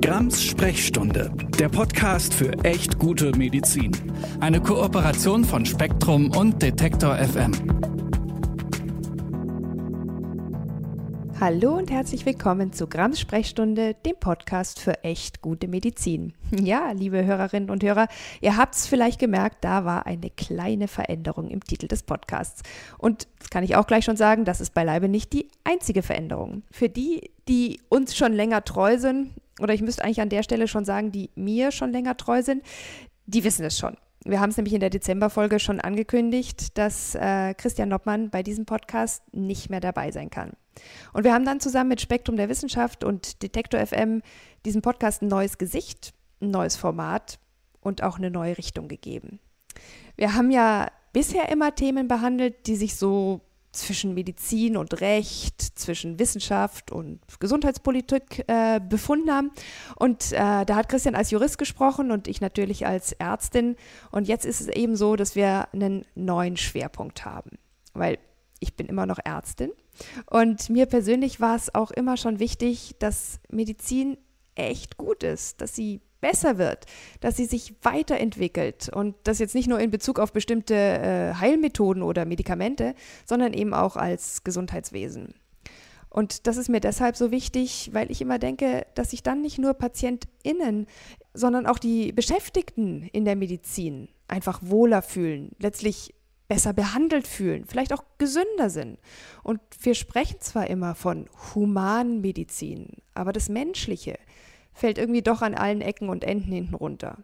Grams Sprechstunde, der Podcast für echt gute Medizin. Eine Kooperation von Spektrum und Detektor FM. Hallo und herzlich willkommen zu Grams Sprechstunde, dem Podcast für echt gute Medizin. Ja, liebe Hörerinnen und Hörer, ihr habt es vielleicht gemerkt, da war eine kleine Veränderung im Titel des Podcasts. Und das kann ich auch gleich schon sagen, das ist beileibe nicht die einzige Veränderung. Für die, die uns schon länger treu sind, oder ich müsste eigentlich an der Stelle schon sagen, die mir schon länger treu sind, die wissen es schon. Wir haben es nämlich in der Dezemberfolge schon angekündigt, dass äh, Christian Noppmann bei diesem Podcast nicht mehr dabei sein kann. Und wir haben dann zusammen mit Spektrum der Wissenschaft und Detektor FM diesem Podcast ein neues Gesicht, ein neues Format und auch eine neue Richtung gegeben. Wir haben ja bisher immer Themen behandelt, die sich so zwischen Medizin und Recht, zwischen Wissenschaft und Gesundheitspolitik äh, befunden haben. Und äh, da hat Christian als Jurist gesprochen und ich natürlich als Ärztin. Und jetzt ist es eben so, dass wir einen neuen Schwerpunkt haben. Weil ich bin immer noch Ärztin. Und mir persönlich war es auch immer schon wichtig, dass Medizin echt gut ist, dass sie besser wird, dass sie sich weiterentwickelt und das jetzt nicht nur in Bezug auf bestimmte äh, Heilmethoden oder Medikamente, sondern eben auch als Gesundheitswesen. Und das ist mir deshalb so wichtig, weil ich immer denke, dass sich dann nicht nur PatientInnen, sondern auch die Beschäftigten in der Medizin einfach wohler fühlen, letztlich besser behandelt fühlen, vielleicht auch gesünder sind. Und wir sprechen zwar immer von Humanmedizin, aber das Menschliche, fällt irgendwie doch an allen Ecken und Enden hinten runter.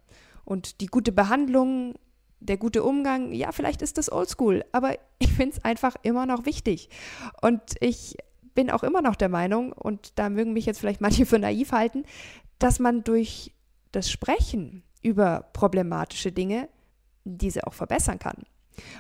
Und die gute Behandlung, der gute Umgang, ja, vielleicht ist das oldschool, aber ich finde es einfach immer noch wichtig. Und ich bin auch immer noch der Meinung, und da mögen mich jetzt vielleicht manche für naiv halten, dass man durch das Sprechen über problematische Dinge diese auch verbessern kann.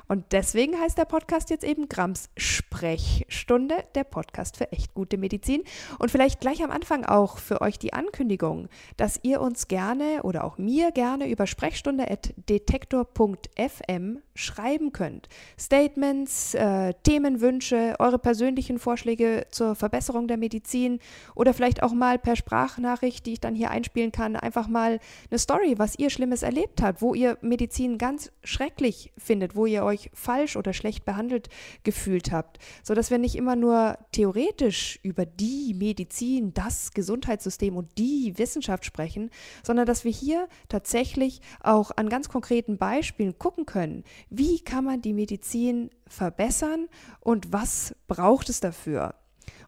Und deswegen heißt der Podcast jetzt eben Grams Sprechstunde, der Podcast für echt gute Medizin. Und vielleicht gleich am Anfang auch für euch die Ankündigung, dass ihr uns gerne oder auch mir gerne über sprechstunde.detektor.fm schreiben könnt. Statements, äh, Themenwünsche, eure persönlichen Vorschläge zur Verbesserung der Medizin oder vielleicht auch mal per Sprachnachricht, die ich dann hier einspielen kann, einfach mal eine Story, was ihr Schlimmes erlebt habt, wo ihr Medizin ganz schrecklich findet, wo ihr euch falsch oder schlecht behandelt gefühlt habt, sodass wir nicht immer nur theoretisch über die Medizin, das Gesundheitssystem und die Wissenschaft sprechen, sondern dass wir hier tatsächlich auch an ganz konkreten Beispielen gucken können, wie kann man die Medizin verbessern und was braucht es dafür.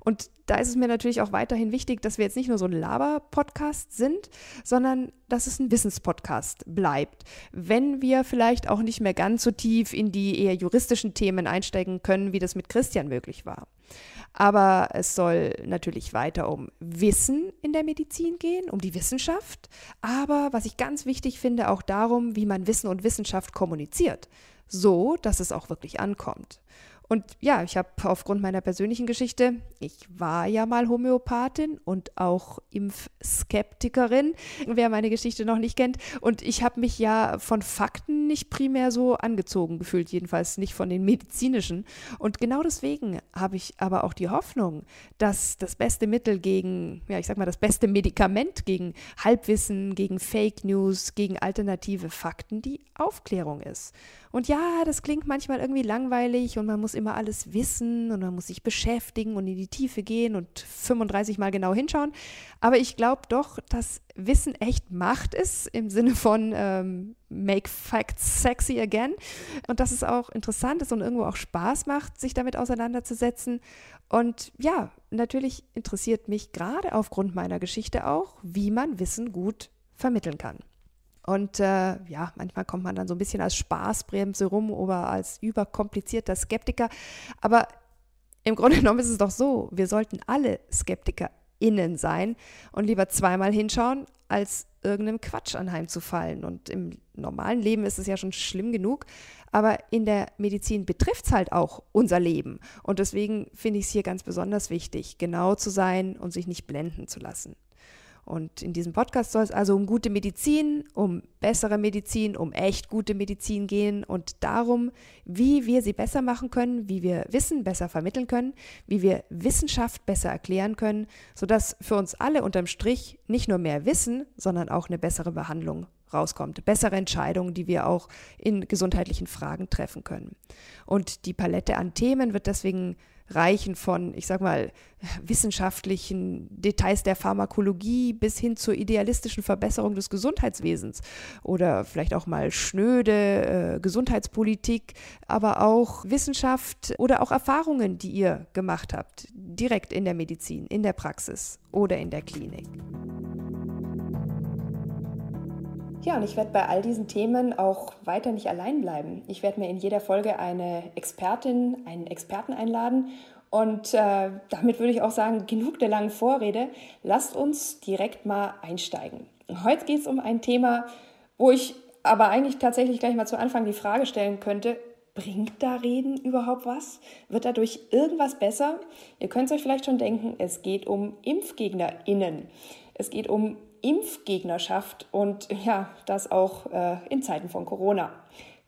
Und da ist es mir natürlich auch weiterhin wichtig, dass wir jetzt nicht nur so ein Laber-Podcast sind, sondern dass es ein Wissenspodcast bleibt. Wenn wir vielleicht auch nicht mehr ganz so tief in die eher juristischen Themen einsteigen können, wie das mit Christian möglich war. Aber es soll natürlich weiter um Wissen der Medizin gehen, um die Wissenschaft. Aber was ich ganz wichtig finde, auch darum, wie man Wissen und Wissenschaft kommuniziert. So, dass es auch wirklich ankommt. Und ja, ich habe aufgrund meiner persönlichen Geschichte, ich war ja mal Homöopathin und auch Impfskeptikerin, wer meine Geschichte noch nicht kennt. Und ich habe mich ja von Fakten nicht primär so angezogen gefühlt, jedenfalls nicht von den medizinischen. Und genau deswegen habe ich aber auch die Hoffnung, dass das beste Mittel gegen, ja, ich sag mal, das beste Medikament gegen Halbwissen, gegen Fake News, gegen alternative Fakten die Aufklärung ist. Und ja, das klingt manchmal irgendwie langweilig und man muss immer alles wissen und man muss sich beschäftigen und in die Tiefe gehen und 35 Mal genau hinschauen. Aber ich glaube doch, dass Wissen echt Macht ist im Sinne von ähm, Make Facts Sexy Again. Und dass es auch interessant ist und irgendwo auch Spaß macht, sich damit auseinanderzusetzen. Und ja, natürlich interessiert mich gerade aufgrund meiner Geschichte auch, wie man Wissen gut vermitteln kann. Und äh, ja, manchmal kommt man dann so ein bisschen als Spaßbremse rum oder als überkomplizierter Skeptiker. Aber im Grunde genommen ist es doch so, wir sollten alle SkeptikerInnen sein und lieber zweimal hinschauen, als irgendeinem Quatsch anheimzufallen. Und im normalen Leben ist es ja schon schlimm genug, aber in der Medizin betrifft es halt auch unser Leben. Und deswegen finde ich es hier ganz besonders wichtig, genau zu sein und sich nicht blenden zu lassen. Und in diesem Podcast soll es also um gute Medizin, um bessere Medizin, um echt gute Medizin gehen und darum, wie wir sie besser machen können, wie wir Wissen besser vermitteln können, wie wir Wissenschaft besser erklären können, sodass für uns alle unterm Strich nicht nur mehr Wissen, sondern auch eine bessere Behandlung rauskommt. Bessere Entscheidungen, die wir auch in gesundheitlichen Fragen treffen können. Und die Palette an Themen wird deswegen reichen von, ich sag mal, wissenschaftlichen Details der Pharmakologie bis hin zur idealistischen Verbesserung des Gesundheitswesens oder vielleicht auch mal schnöde äh, Gesundheitspolitik, aber auch Wissenschaft oder auch Erfahrungen, die ihr gemacht habt, direkt in der Medizin, in der Praxis oder in der Klinik. Ja, und ich werde bei all diesen Themen auch weiter nicht allein bleiben. Ich werde mir in jeder Folge eine Expertin, einen Experten einladen. Und äh, damit würde ich auch sagen, genug der langen Vorrede. Lasst uns direkt mal einsteigen. Heute geht es um ein Thema, wo ich aber eigentlich tatsächlich gleich mal zu Anfang die Frage stellen könnte, bringt da Reden überhaupt was? Wird dadurch irgendwas besser? Ihr könnt es euch vielleicht schon denken, es geht um ImpfgegnerInnen. Es geht um Impfgegnerschaft und ja, das auch äh, in Zeiten von Corona.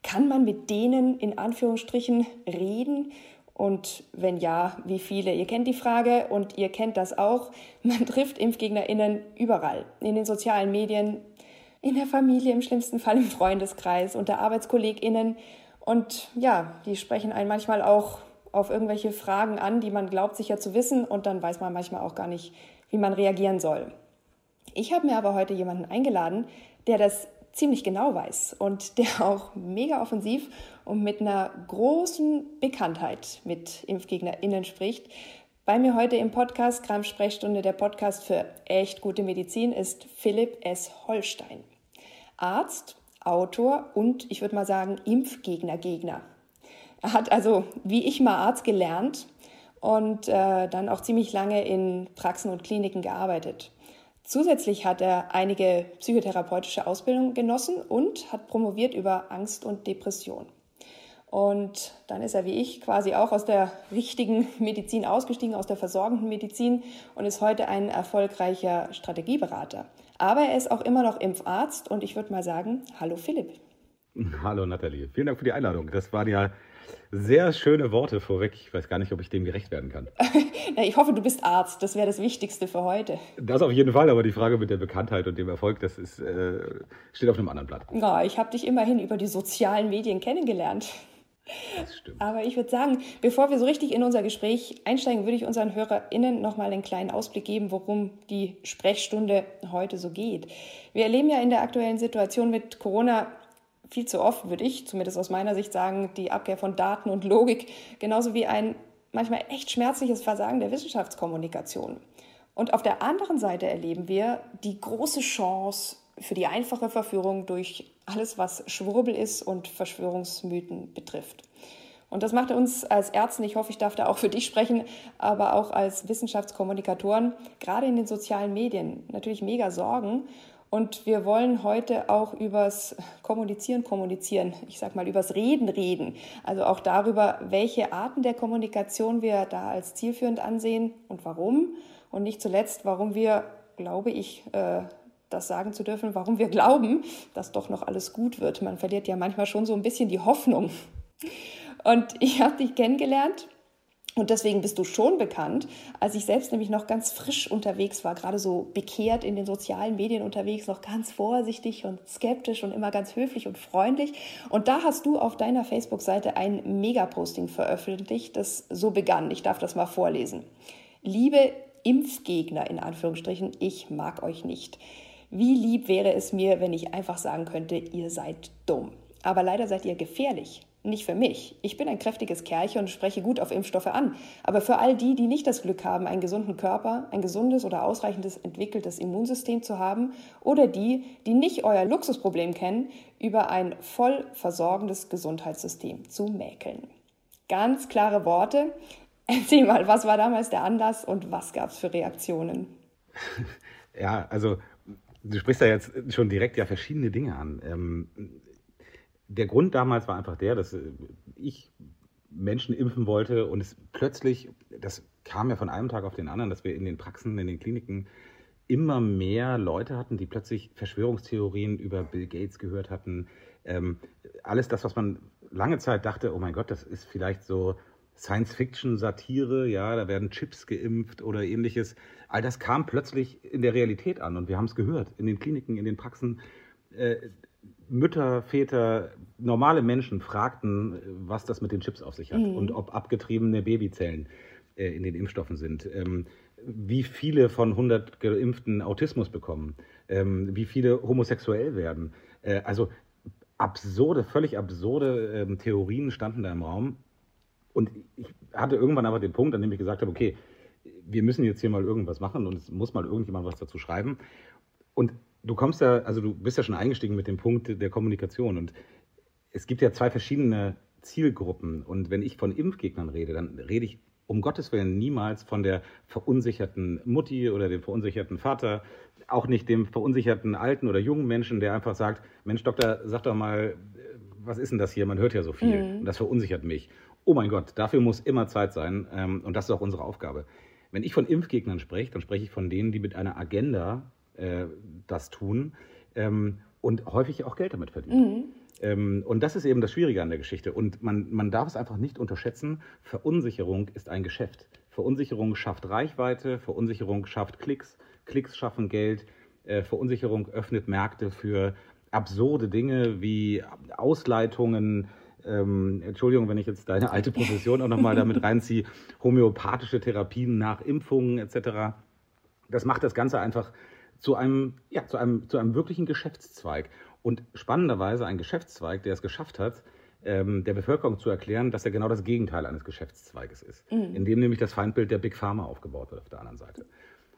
Kann man mit denen in Anführungsstrichen reden? Und wenn ja, wie viele? Ihr kennt die Frage und ihr kennt das auch. Man trifft ImpfgegnerInnen überall. In den sozialen Medien, in der Familie, im schlimmsten Fall im Freundeskreis, unter ArbeitskollegInnen. Und ja, die sprechen einen manchmal auch auf irgendwelche Fragen an, die man glaubt sicher zu wissen. Und dann weiß man manchmal auch gar nicht, wie man reagieren soll. Ich habe mir aber heute jemanden eingeladen, der das ziemlich genau weiß und der auch mega offensiv und mit einer großen Bekanntheit mit ImpfgegnerInnen spricht. Bei mir heute im Podcast Kram Sprechstunde, der Podcast für echt gute Medizin, ist Philipp S. Holstein. Arzt, Autor und ich würde mal sagen Impfgegner-Gegner. Er hat also, wie ich mal Arzt gelernt und äh, dann auch ziemlich lange in Praxen und Kliniken gearbeitet. Zusätzlich hat er einige psychotherapeutische Ausbildungen genossen und hat promoviert über Angst und Depression. Und dann ist er wie ich quasi auch aus der richtigen Medizin ausgestiegen, aus der versorgenden Medizin und ist heute ein erfolgreicher Strategieberater. Aber er ist auch immer noch Impfarzt und ich würde mal sagen, hallo Philipp. Hallo Nathalie, vielen Dank für die Einladung. Das waren ja sehr schöne Worte vorweg. Ich weiß gar nicht, ob ich dem gerecht werden kann. ich hoffe, du bist Arzt. Das wäre das Wichtigste für heute. Das auf jeden Fall, aber die Frage mit der Bekanntheit und dem Erfolg, das ist, äh, steht auf einem anderen Blatt. Ja, ich habe dich immerhin über die sozialen Medien kennengelernt. Das stimmt. Aber ich würde sagen, bevor wir so richtig in unser Gespräch einsteigen, würde ich unseren HörerInnen nochmal einen kleinen Ausblick geben, worum die Sprechstunde heute so geht. Wir erleben ja in der aktuellen Situation mit Corona viel zu oft, würde ich zumindest aus meiner Sicht sagen, die Abkehr von Daten und Logik, genauso wie ein manchmal echt schmerzliches Versagen der Wissenschaftskommunikation. Und auf der anderen Seite erleben wir die große Chance für die einfache Verführung durch alles, was Schwurbel ist und Verschwörungsmythen betrifft. Und das macht uns als Ärzten, ich hoffe, ich darf da auch für dich sprechen, aber auch als Wissenschaftskommunikatoren, gerade in den sozialen Medien, natürlich mega Sorgen. Und wir wollen heute auch übers Kommunizieren kommunizieren, ich sag mal übers Reden reden. Also auch darüber, welche Arten der Kommunikation wir da als zielführend ansehen und warum. Und nicht zuletzt, warum wir, glaube ich, äh, das sagen zu dürfen, warum wir glauben, dass doch noch alles gut wird. Man verliert ja manchmal schon so ein bisschen die Hoffnung. Und ich habe dich kennengelernt und deswegen bist du schon bekannt, als ich selbst nämlich noch ganz frisch unterwegs war, gerade so bekehrt in den sozialen Medien unterwegs, noch ganz vorsichtig und skeptisch und immer ganz höflich und freundlich. Und da hast du auf deiner Facebook-Seite ein Megaposting veröffentlicht, das so begann. Ich darf das mal vorlesen. Liebe Impfgegner in Anführungsstrichen, ich mag euch nicht. Wie lieb wäre es mir, wenn ich einfach sagen könnte, ihr seid dumm. Aber leider seid ihr gefährlich. Nicht für mich. Ich bin ein kräftiges Kerlchen und spreche gut auf Impfstoffe an. Aber für all die, die nicht das Glück haben, einen gesunden Körper, ein gesundes oder ausreichendes entwickeltes Immunsystem zu haben, oder die, die nicht euer Luxusproblem kennen, über ein voll versorgendes Gesundheitssystem zu mäkeln. Ganz klare Worte. Erzähl mal, was war damals der Anlass und was gab es für Reaktionen? Ja, also du sprichst da jetzt schon direkt ja verschiedene Dinge an. Ähm, der Grund damals war einfach der, dass äh, ich Menschen impfen wollte und es plötzlich, das kam ja von einem Tag auf den anderen, dass wir in den Praxen, in den Kliniken immer mehr Leute hatten, die plötzlich Verschwörungstheorien über Bill Gates gehört hatten. Ähm, alles das, was man lange Zeit dachte, oh mein Gott, das ist vielleicht so Science-Fiction-Satire, ja, da werden Chips geimpft oder ähnliches. All das kam plötzlich in der Realität an und wir haben es gehört, in den Kliniken, in den Praxen. Äh, Mütter, Väter, normale Menschen fragten, was das mit den Chips auf sich hat mhm. und ob abgetriebene Babyzellen äh, in den Impfstoffen sind. Ähm, wie viele von 100 Geimpften Autismus bekommen, ähm, wie viele homosexuell werden. Äh, also absurde, völlig absurde ähm, Theorien standen da im Raum. Und ich hatte irgendwann aber den Punkt, an dem ich gesagt habe, okay, wir müssen jetzt hier mal irgendwas machen und es muss mal irgendjemand was dazu schreiben. Und du kommst ja, also du bist ja schon eingestiegen mit dem Punkt der Kommunikation und es gibt ja zwei verschiedene Zielgruppen und wenn ich von Impfgegnern rede, dann rede ich um Gottes Willen niemals von der verunsicherten Mutti oder dem verunsicherten Vater, auch nicht dem verunsicherten alten oder jungen Menschen, der einfach sagt, Mensch Doktor, sag doch mal, was ist denn das hier? Man hört ja so viel mhm. und das verunsichert mich. Oh mein Gott, dafür muss immer Zeit sein ähm, und das ist auch unsere Aufgabe. Wenn ich von Impfgegnern spreche, dann spreche ich von denen, die mit einer Agenda äh, das tun ähm, und häufig auch Geld damit verdienen. Mhm. Ähm, und das ist eben das Schwierige an der Geschichte. Und man, man darf es einfach nicht unterschätzen. Verunsicherung ist ein Geschäft. Verunsicherung schafft Reichweite, Verunsicherung schafft Klicks, Klicks schaffen Geld, äh, Verunsicherung öffnet Märkte für absurde Dinge wie Ausleitungen, ähm, Entschuldigung, wenn ich jetzt deine alte Profession auch nochmal damit reinziehe, homöopathische Therapien nach Impfungen etc. Das macht das Ganze einfach zu einem, ja, zu einem, zu einem wirklichen Geschäftszweig. Und spannenderweise ein Geschäftszweig, der es geschafft hat, ähm, der Bevölkerung zu erklären, dass er genau das Gegenteil eines Geschäftszweiges ist, mhm. indem nämlich das Feindbild der Big Pharma aufgebaut wird auf der anderen Seite.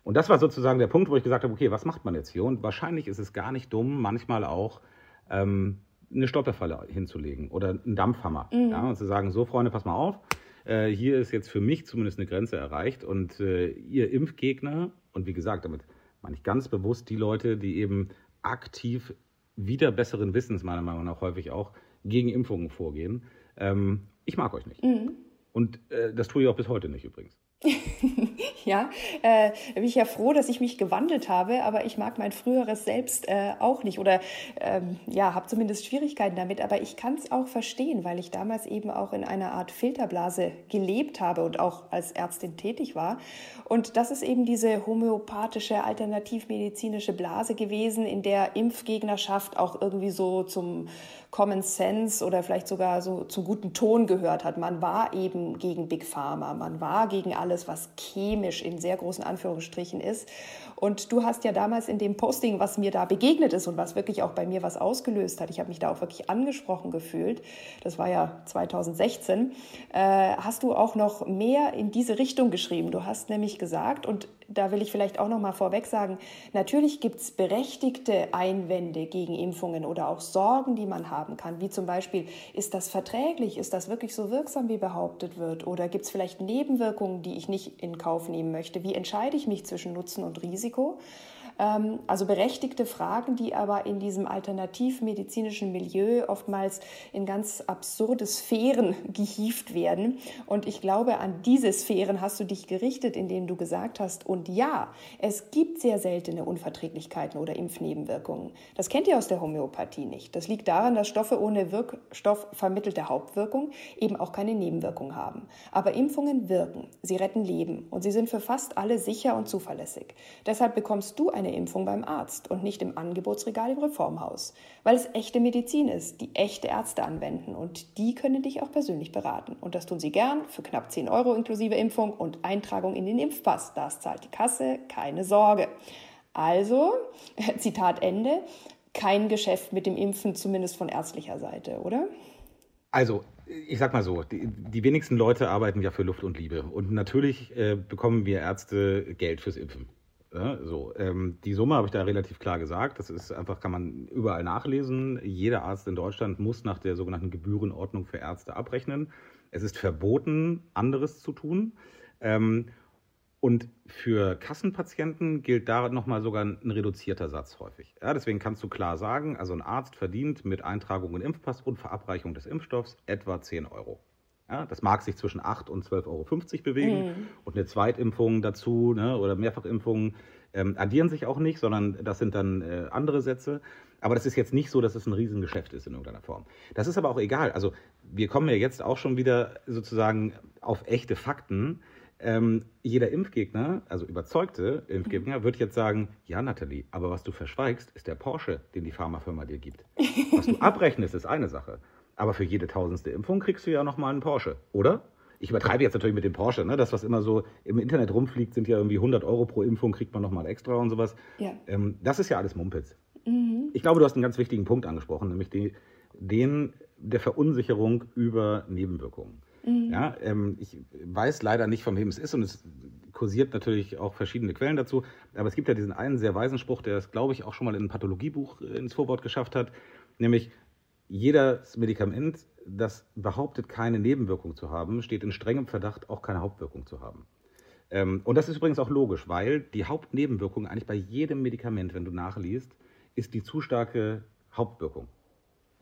Und das war sozusagen der Punkt, wo ich gesagt habe, okay, was macht man jetzt hier? Und wahrscheinlich ist es gar nicht dumm, manchmal auch ähm, eine Stolperfalle hinzulegen oder einen Dampfhammer. Mhm. Ja, und zu sagen, so Freunde, pass mal auf, äh, hier ist jetzt für mich zumindest eine Grenze erreicht und äh, ihr Impfgegner, und wie gesagt, damit meine ich ganz bewusst die Leute, die eben aktiv wieder besseren Wissens, meiner Meinung nach häufig auch, gegen Impfungen vorgehen. Ähm, ich mag euch nicht. Mhm. Und äh, das tue ich auch bis heute nicht übrigens. Ja, äh, bin ich ja froh, dass ich mich gewandelt habe, aber ich mag mein früheres Selbst äh, auch nicht oder ähm, ja, habe zumindest Schwierigkeiten damit. Aber ich kann es auch verstehen, weil ich damals eben auch in einer Art Filterblase gelebt habe und auch als Ärztin tätig war. Und das ist eben diese homöopathische, alternativmedizinische Blase gewesen, in der Impfgegnerschaft auch irgendwie so zum Common Sense oder vielleicht sogar so zum guten Ton gehört hat. Man war eben gegen Big Pharma, man war gegen alles, was chemisch in sehr großen Anführungsstrichen ist. Und du hast ja damals in dem Posting, was mir da begegnet ist und was wirklich auch bei mir was ausgelöst hat, ich habe mich da auch wirklich angesprochen gefühlt, das war ja 2016, äh, hast du auch noch mehr in diese Richtung geschrieben. Du hast nämlich gesagt, und da will ich vielleicht auch noch mal vorweg sagen, natürlich gibt es berechtigte Einwände gegen Impfungen oder auch Sorgen, die man haben kann, wie zum Beispiel, ist das verträglich, ist das wirklich so wirksam, wie behauptet wird, oder gibt es vielleicht Nebenwirkungen, die ich nicht in Kauf nehmen möchte? Wie entscheide ich mich zwischen Nutzen und Risiko? Risiko. Ähm, also berechtigte Fragen, die aber in diesem alternativmedizinischen Milieu oftmals in ganz absurde Sphären gehieft werden. Und ich glaube, an diese Sphären hast du dich gerichtet, indem du gesagt hast, und ja, es gibt sehr seltene Unverträglichkeiten oder Impfnebenwirkungen. Das kennt ihr aus der Homöopathie nicht. Das liegt daran, dass Stoffe ohne Wirkstoff vermittelte Hauptwirkung eben auch keine Nebenwirkung haben. Aber Impfungen wirken. Sie retten Leben und sie sind für fast alle sicher und zuverlässig. Deshalb bekommst du eine Impfung beim Arzt und nicht im Angebotsregal im Reformhaus, weil es echte Medizin ist, die echte Ärzte anwenden und die können dich auch persönlich beraten. Und das tun sie gern für knapp 10 Euro inklusive Impfung und Eintragung in den Impfpass. Das zahlt die Kasse, keine Sorge. Also, Zitat Ende, kein Geschäft mit dem Impfen, zumindest von ärztlicher Seite, oder? Also, ich sag mal so, die, die, wenigsten Leute arbeiten ja für Luft und Liebe. Und natürlich äh, bekommen wir Ärzte Geld fürs Impfen. Ja, so, ähm, die Summe habe ich da relativ klar gesagt. Das ist einfach, kann man überall nachlesen. Jeder Arzt in Deutschland muss nach der sogenannten Gebührenordnung für Ärzte abrechnen. Es ist verboten, anderes zu tun. Ähm, und für Kassenpatienten gilt da nochmal sogar ein reduzierter Satz häufig. Ja, deswegen kannst du klar sagen, also ein Arzt verdient mit Eintragung in Impfpass und Verabreichung des Impfstoffs etwa 10 Euro. Ja, das mag sich zwischen 8 und 12,50 Euro bewegen. Mhm. Und eine Zweitimpfung dazu ne, oder Mehrfachimpfung ähm, addieren sich auch nicht, sondern das sind dann äh, andere Sätze. Aber das ist jetzt nicht so, dass es ein Riesengeschäft ist in irgendeiner Form. Das ist aber auch egal. Also wir kommen ja jetzt auch schon wieder sozusagen auf echte Fakten. Ähm, jeder Impfgegner, also überzeugte Impfgegner, wird jetzt sagen, ja Nathalie, aber was du verschweigst, ist der Porsche, den die Pharmafirma dir gibt. Was du abrechnest, ist eine Sache. Aber für jede tausendste Impfung kriegst du ja nochmal einen Porsche, oder? Ich übertreibe jetzt natürlich mit dem Porsche, ne? das, was immer so im Internet rumfliegt, sind ja irgendwie 100 Euro pro Impfung, kriegt man nochmal extra und sowas. Ja. Ähm, das ist ja alles Mumpitz. Mhm. Ich glaube, du hast einen ganz wichtigen Punkt angesprochen, nämlich die, den der Verunsicherung über Nebenwirkungen. Mhm. Ja, ähm, ich weiß leider nicht, von wem es ist und es kursiert natürlich auch verschiedene Quellen dazu. Aber es gibt ja diesen einen sehr weisen Spruch, der es, glaube ich, auch schon mal in einem Pathologiebuch äh, ins Vorwort geschafft hat, nämlich jedes Medikament, das behauptet, keine Nebenwirkung zu haben, steht in strengem Verdacht, auch keine Hauptwirkung zu haben. Ähm, und das ist übrigens auch logisch, weil die Hauptnebenwirkung eigentlich bei jedem Medikament, wenn du nachliest, ist die zu starke Hauptwirkung.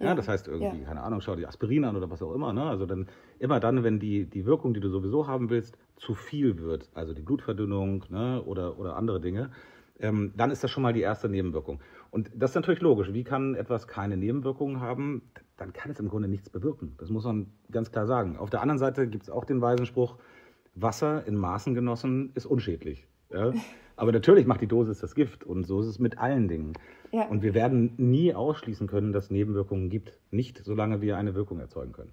Ja, das heißt irgendwie, ja. keine Ahnung, schau dir Aspirin an oder was auch immer. Ne? Also dann immer dann, wenn die, die Wirkung, die du sowieso haben willst, zu viel wird, also die Blutverdünnung ne? oder, oder andere Dinge, ähm, dann ist das schon mal die erste Nebenwirkung. Und das ist natürlich logisch. Wie kann etwas keine Nebenwirkungen haben? Dann kann es im Grunde nichts bewirken. Das muss man ganz klar sagen. Auf der anderen Seite gibt es auch den weisen Spruch, Wasser in Maßen genossen ist unschädlich. Ja? Aber natürlich macht die Dosis das Gift und so ist es mit allen Dingen. Ja. Und wir werden nie ausschließen können, dass es Nebenwirkungen gibt. Nicht, solange wir eine Wirkung erzeugen können.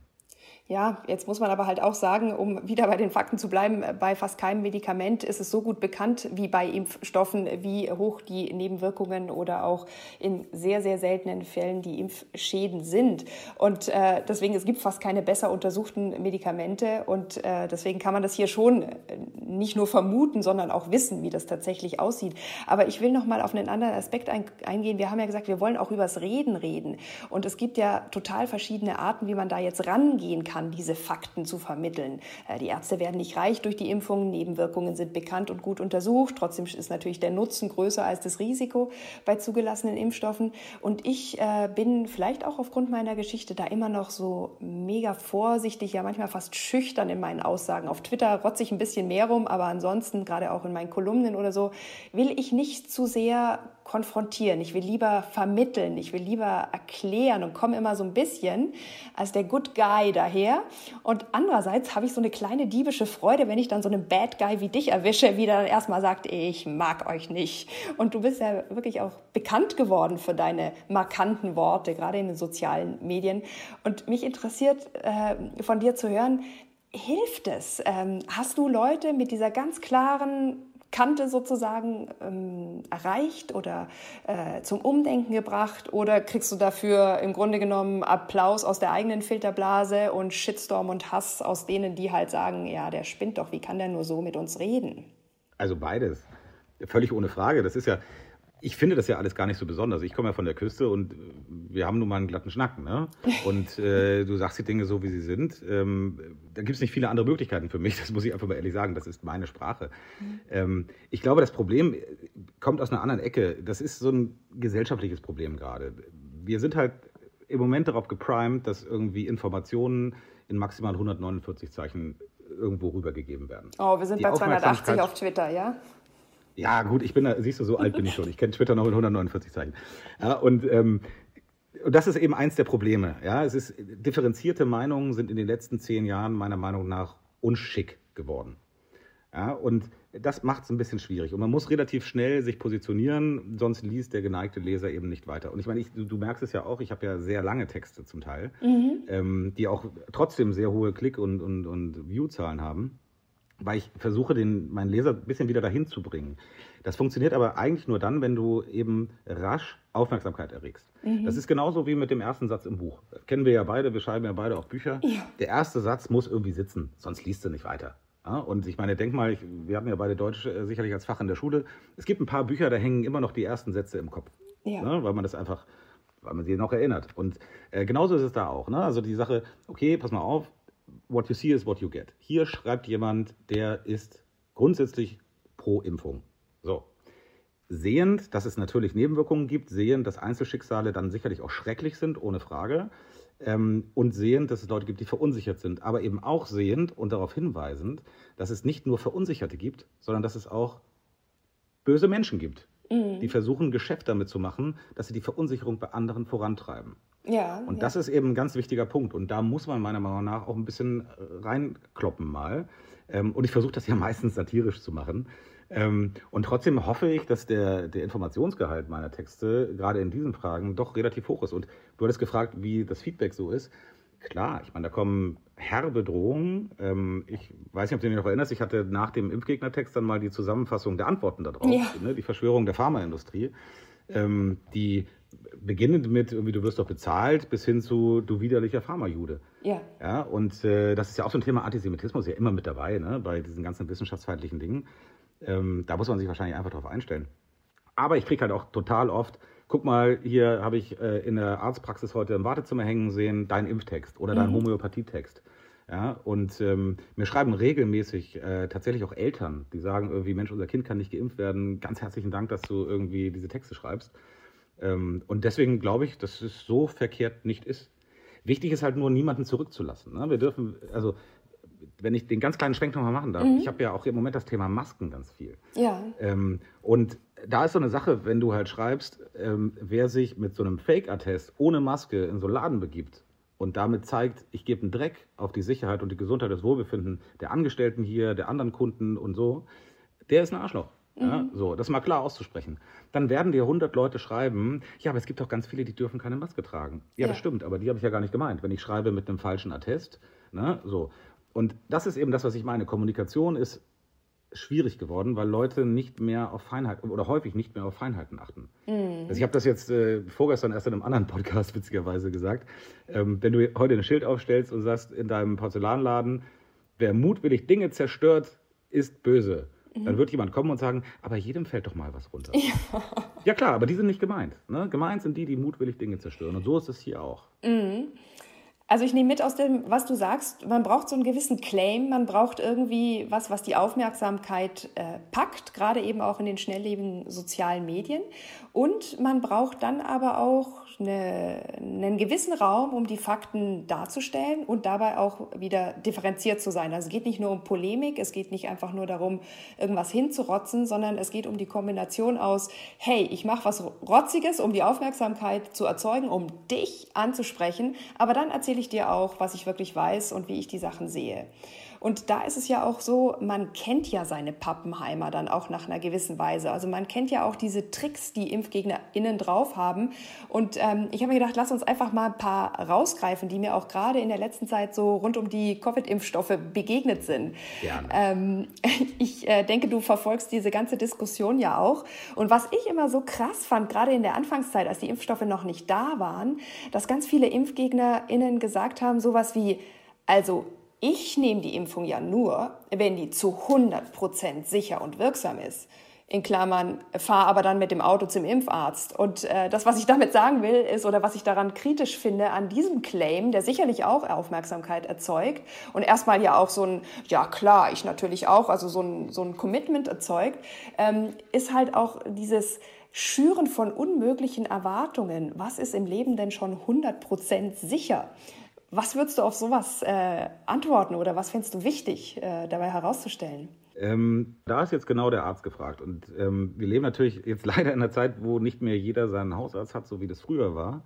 Ja, jetzt muss man aber halt auch sagen, um wieder bei den Fakten zu bleiben, bei fast keinem Medikament ist es so gut bekannt wie bei Impfstoffen, wie hoch die Nebenwirkungen oder auch in sehr, sehr seltenen Fällen die Impfschäden sind. Und äh, deswegen, es gibt fast keine besser untersuchten Medikamente und äh, deswegen kann man das hier schon äh, nicht nur vermuten, sondern auch wissen, wie das tatsächlich aussieht. Aber ich will noch mal auf einen anderen Aspekt ein, eingehen. Wir haben ja gesagt, wir wollen auch übers Reden reden. Und es gibt ja total verschiedene Arten, wie man da jetzt rangehen kann kann, diese Fakten zu vermitteln. Äh, die Ärzte werden nicht reich durch die Impfungen, Nebenwirkungen sind bekannt und gut untersucht. Trotzdem ist natürlich der Nutzen größer als das Risiko bei zugelassenen Impfstoffen. Und ich äh, bin vielleicht auch aufgrund meiner Geschichte da immer noch so mega vorsichtig, ja manchmal fast schüchtern in meinen Aussagen. Auf Twitter rotze ich ein bisschen mehr rum, aber ansonsten, gerade auch in meinen Kolumnen oder so, will ich nicht zu sehr konfrontieren, ich will lieber vermitteln, ich will lieber erklären und komme immer so ein bisschen als der Good Guy daher. Und andererseits habe ich so eine kleine diebische Freude, wenn ich dann so einen Bad Guy wie dich erwische, wie dann erstmal sagt, ich mag euch nicht. Und du bist ja wirklich auch bekannt geworden für deine markanten Worte, gerade in den sozialen Medien. Und mich interessiert äh, von dir zu hören, hilft es? Ähm, hast du Leute mit dieser ganz klaren Kante sozusagen ähm, erreicht oder äh, zum Umdenken gebracht? Oder kriegst du dafür im Grunde genommen Applaus aus der eigenen Filterblase und Shitstorm und Hass aus denen, die halt sagen, ja, der spinnt doch, wie kann der nur so mit uns reden? Also beides. Völlig ohne Frage. Das ist ja, ich finde das ja alles gar nicht so besonders. Ich komme ja von der Küste und äh, wir haben nun mal einen glatten Schnack. Ne? Und äh, du sagst die Dinge so, wie sie sind. Ähm, da gibt es nicht viele andere Möglichkeiten für mich. Das muss ich einfach mal ehrlich sagen. Das ist meine Sprache. Mhm. Ähm, ich glaube, das Problem kommt aus einer anderen Ecke. Das ist so ein gesellschaftliches Problem gerade. Wir sind halt im Moment darauf geprimed, dass irgendwie Informationen in maximal 149 Zeichen irgendwo rübergegeben werden. Oh, wir sind die bei 280 auf Twitter, ja? Ja, gut, ich bin da, siehst du, so alt bin ich schon. Ich kenne Twitter noch mit 149 Zeichen. Ja, und, ähm, und das ist eben eins der Probleme. Ja, es ist, differenzierte Meinungen sind in den letzten zehn Jahren meiner Meinung nach unschick geworden. Ja, und das macht es ein bisschen schwierig. Und man muss relativ schnell sich positionieren, sonst liest der geneigte Leser eben nicht weiter. Und ich meine, ich, du, merkst es ja auch, ich habe ja sehr lange Texte zum Teil, mhm. ähm, die auch trotzdem sehr hohe Klick- und, und, und View-Zahlen haben weil ich versuche, den, meinen Leser ein bisschen wieder dahin zu bringen. Das funktioniert aber eigentlich nur dann, wenn du eben rasch Aufmerksamkeit erregst. Mhm. Das ist genauso wie mit dem ersten Satz im Buch. Kennen wir ja beide, wir schreiben ja beide auch Bücher. Ja. Der erste Satz muss irgendwie sitzen, sonst liest du nicht weiter. Ja, und ich meine, denk mal, ich, wir hatten ja beide Deutsch äh, sicherlich als Fach in der Schule. Es gibt ein paar Bücher, da hängen immer noch die ersten Sätze im Kopf. Ja. Ne, weil man das einfach, weil man sie noch erinnert. Und äh, genauso ist es da auch. Ne? Also die Sache, okay, pass mal auf, what you see is what you get. Hier schreibt jemand, der ist grundsätzlich pro Impfung. So. Sehend, dass es natürlich Nebenwirkungen gibt, sehend, dass Einzelschicksale dann sicherlich auch schrecklich sind, ohne Frage. Ähm, und sehend, dass es Leute gibt, die verunsichert sind, aber eben auch sehend und darauf hinweisend, dass es nicht nur Verunsicherte gibt, sondern dass es auch böse Menschen gibt, mhm. die versuchen, Geschäft damit zu machen, dass sie die Verunsicherung bei anderen vorantreiben. Ja, und ja. das ist eben ein ganz wichtiger Punkt. Und da muss man meiner Meinung nach auch ein bisschen äh, reinkloppen mal. Ähm, und ich versuche das ja meistens satirisch zu machen. Ähm, und trotzdem hoffe ich, dass der, der Informationsgehalt meiner Texte gerade in diesen Fragen doch relativ hoch ist. Und du hattest gefragt, wie das Feedback so ist. Klar, ich meine, da kommen herbe Drohungen. Ähm, ich weiß nicht, ob du dich noch erinnerst, ich hatte nach dem Impfgegnertext dann mal die Zusammenfassung der Antworten darauf, ja. ne, die Verschwörung der Pharmaindustrie, die beginnend mit irgendwie du wirst doch bezahlt bis hin zu du widerlicher Pharmajude. Ja. Ja, und äh, das ist ja auch so ein Thema Antisemitismus ja immer mit dabei, ne, bei diesen ganzen wissenschaftsfeindlichen Dingen. Ähm, da muss man sich wahrscheinlich einfach drauf einstellen. Aber ich kriege halt auch total oft, guck mal, hier habe ich äh, in der Arztpraxis heute im Wartezimmer hängen sehen, dein Impftext oder dein mhm. Homöopathietext. Ja, und ähm, mir schreiben regelmäßig äh, tatsächlich auch Eltern, die sagen irgendwie, Mensch, unser Kind kann nicht geimpft werden. Ganz herzlichen Dank, dass du irgendwie diese Texte schreibst. Ähm, und deswegen glaube ich, dass es so verkehrt nicht ist. Wichtig ist halt nur, niemanden zurückzulassen. Ne? Wir dürfen, also wenn ich den ganz kleinen Schwenk nochmal machen darf, mhm. ich habe ja auch im Moment das Thema Masken ganz viel. Ja. Ähm, und da ist so eine Sache, wenn du halt schreibst, ähm, wer sich mit so einem Fake-Attest ohne Maske in so einen Laden begibt und damit zeigt, ich gebe einen Dreck auf die Sicherheit und die Gesundheit, das Wohlbefinden der Angestellten hier, der anderen Kunden und so, der ist ein Arschloch. Ja, mhm. so, das mal klar auszusprechen. Dann werden dir 100 Leute schreiben, ja, aber es gibt doch ganz viele, die dürfen keine Maske tragen. Ja, ja. das stimmt, aber die habe ich ja gar nicht gemeint. Wenn ich schreibe mit einem falschen Attest, ne, so. Und das ist eben das, was ich meine. Kommunikation ist schwierig geworden, weil Leute nicht mehr auf Feinheiten oder häufig nicht mehr auf Feinheiten achten. Mhm. Also ich habe das jetzt äh, vorgestern erst in einem anderen Podcast witzigerweise gesagt. Ähm, wenn du heute ein Schild aufstellst und sagst in deinem Porzellanladen, wer mutwillig Dinge zerstört, ist böse. Mhm. Dann wird jemand kommen und sagen, aber jedem fällt doch mal was runter. Ja, ja klar, aber die sind nicht gemeint. Ne? Gemeint sind die, die mutwillig Dinge zerstören. Und so ist es hier auch. Mhm. Also ich nehme mit aus dem, was du sagst, man braucht so einen gewissen Claim, man braucht irgendwie was, was die Aufmerksamkeit äh, packt, gerade eben auch in den schnelllebigen sozialen Medien. Und man braucht dann aber auch eine, einen gewissen Raum, um die Fakten darzustellen und dabei auch wieder differenziert zu sein. Also es geht nicht nur um Polemik, es geht nicht einfach nur darum, irgendwas hinzurotzen, sondern es geht um die Kombination aus, hey, ich mache was Rotziges, um die Aufmerksamkeit zu erzeugen, um dich anzusprechen, aber dann erzähle ich dir auch, was ich wirklich weiß und wie ich die Sachen sehe. Und da ist es ja auch so, man kennt ja seine Pappenheimer dann auch nach einer gewissen Weise. Also man kennt ja auch diese Tricks, die ImpfgegnerInnen drauf haben. Und ähm, ich habe mir gedacht, lass uns einfach mal ein paar rausgreifen, die mir auch gerade in der letzten Zeit so rund um die Covid-Impfstoffe begegnet sind. Ähm, ich äh, denke, du verfolgst diese ganze Diskussion ja auch. Und was ich immer so krass fand, gerade in der Anfangszeit, als die Impfstoffe noch nicht da waren, dass ganz viele ImpfgegnerInnen gesagt haben, sowas wie, also ich nehme die Impfung ja nur, wenn die zu 100% sicher und wirksam ist. In Klammern, fahre aber dann mit dem Auto zum Impfarzt. Und äh, das, was ich damit sagen will, ist, oder was ich daran kritisch finde, an diesem Claim, der sicherlich auch Aufmerksamkeit erzeugt und erstmal ja auch so ein, ja klar, ich natürlich auch, also so ein, so ein Commitment erzeugt, ähm, ist halt auch dieses, Schüren von unmöglichen Erwartungen. Was ist im Leben denn schon 100% sicher? Was würdest du auf sowas äh, antworten oder was fändest du wichtig äh, dabei herauszustellen? Ähm, da ist jetzt genau der Arzt gefragt. Und ähm, wir leben natürlich jetzt leider in einer Zeit, wo nicht mehr jeder seinen Hausarzt hat, so wie das früher war.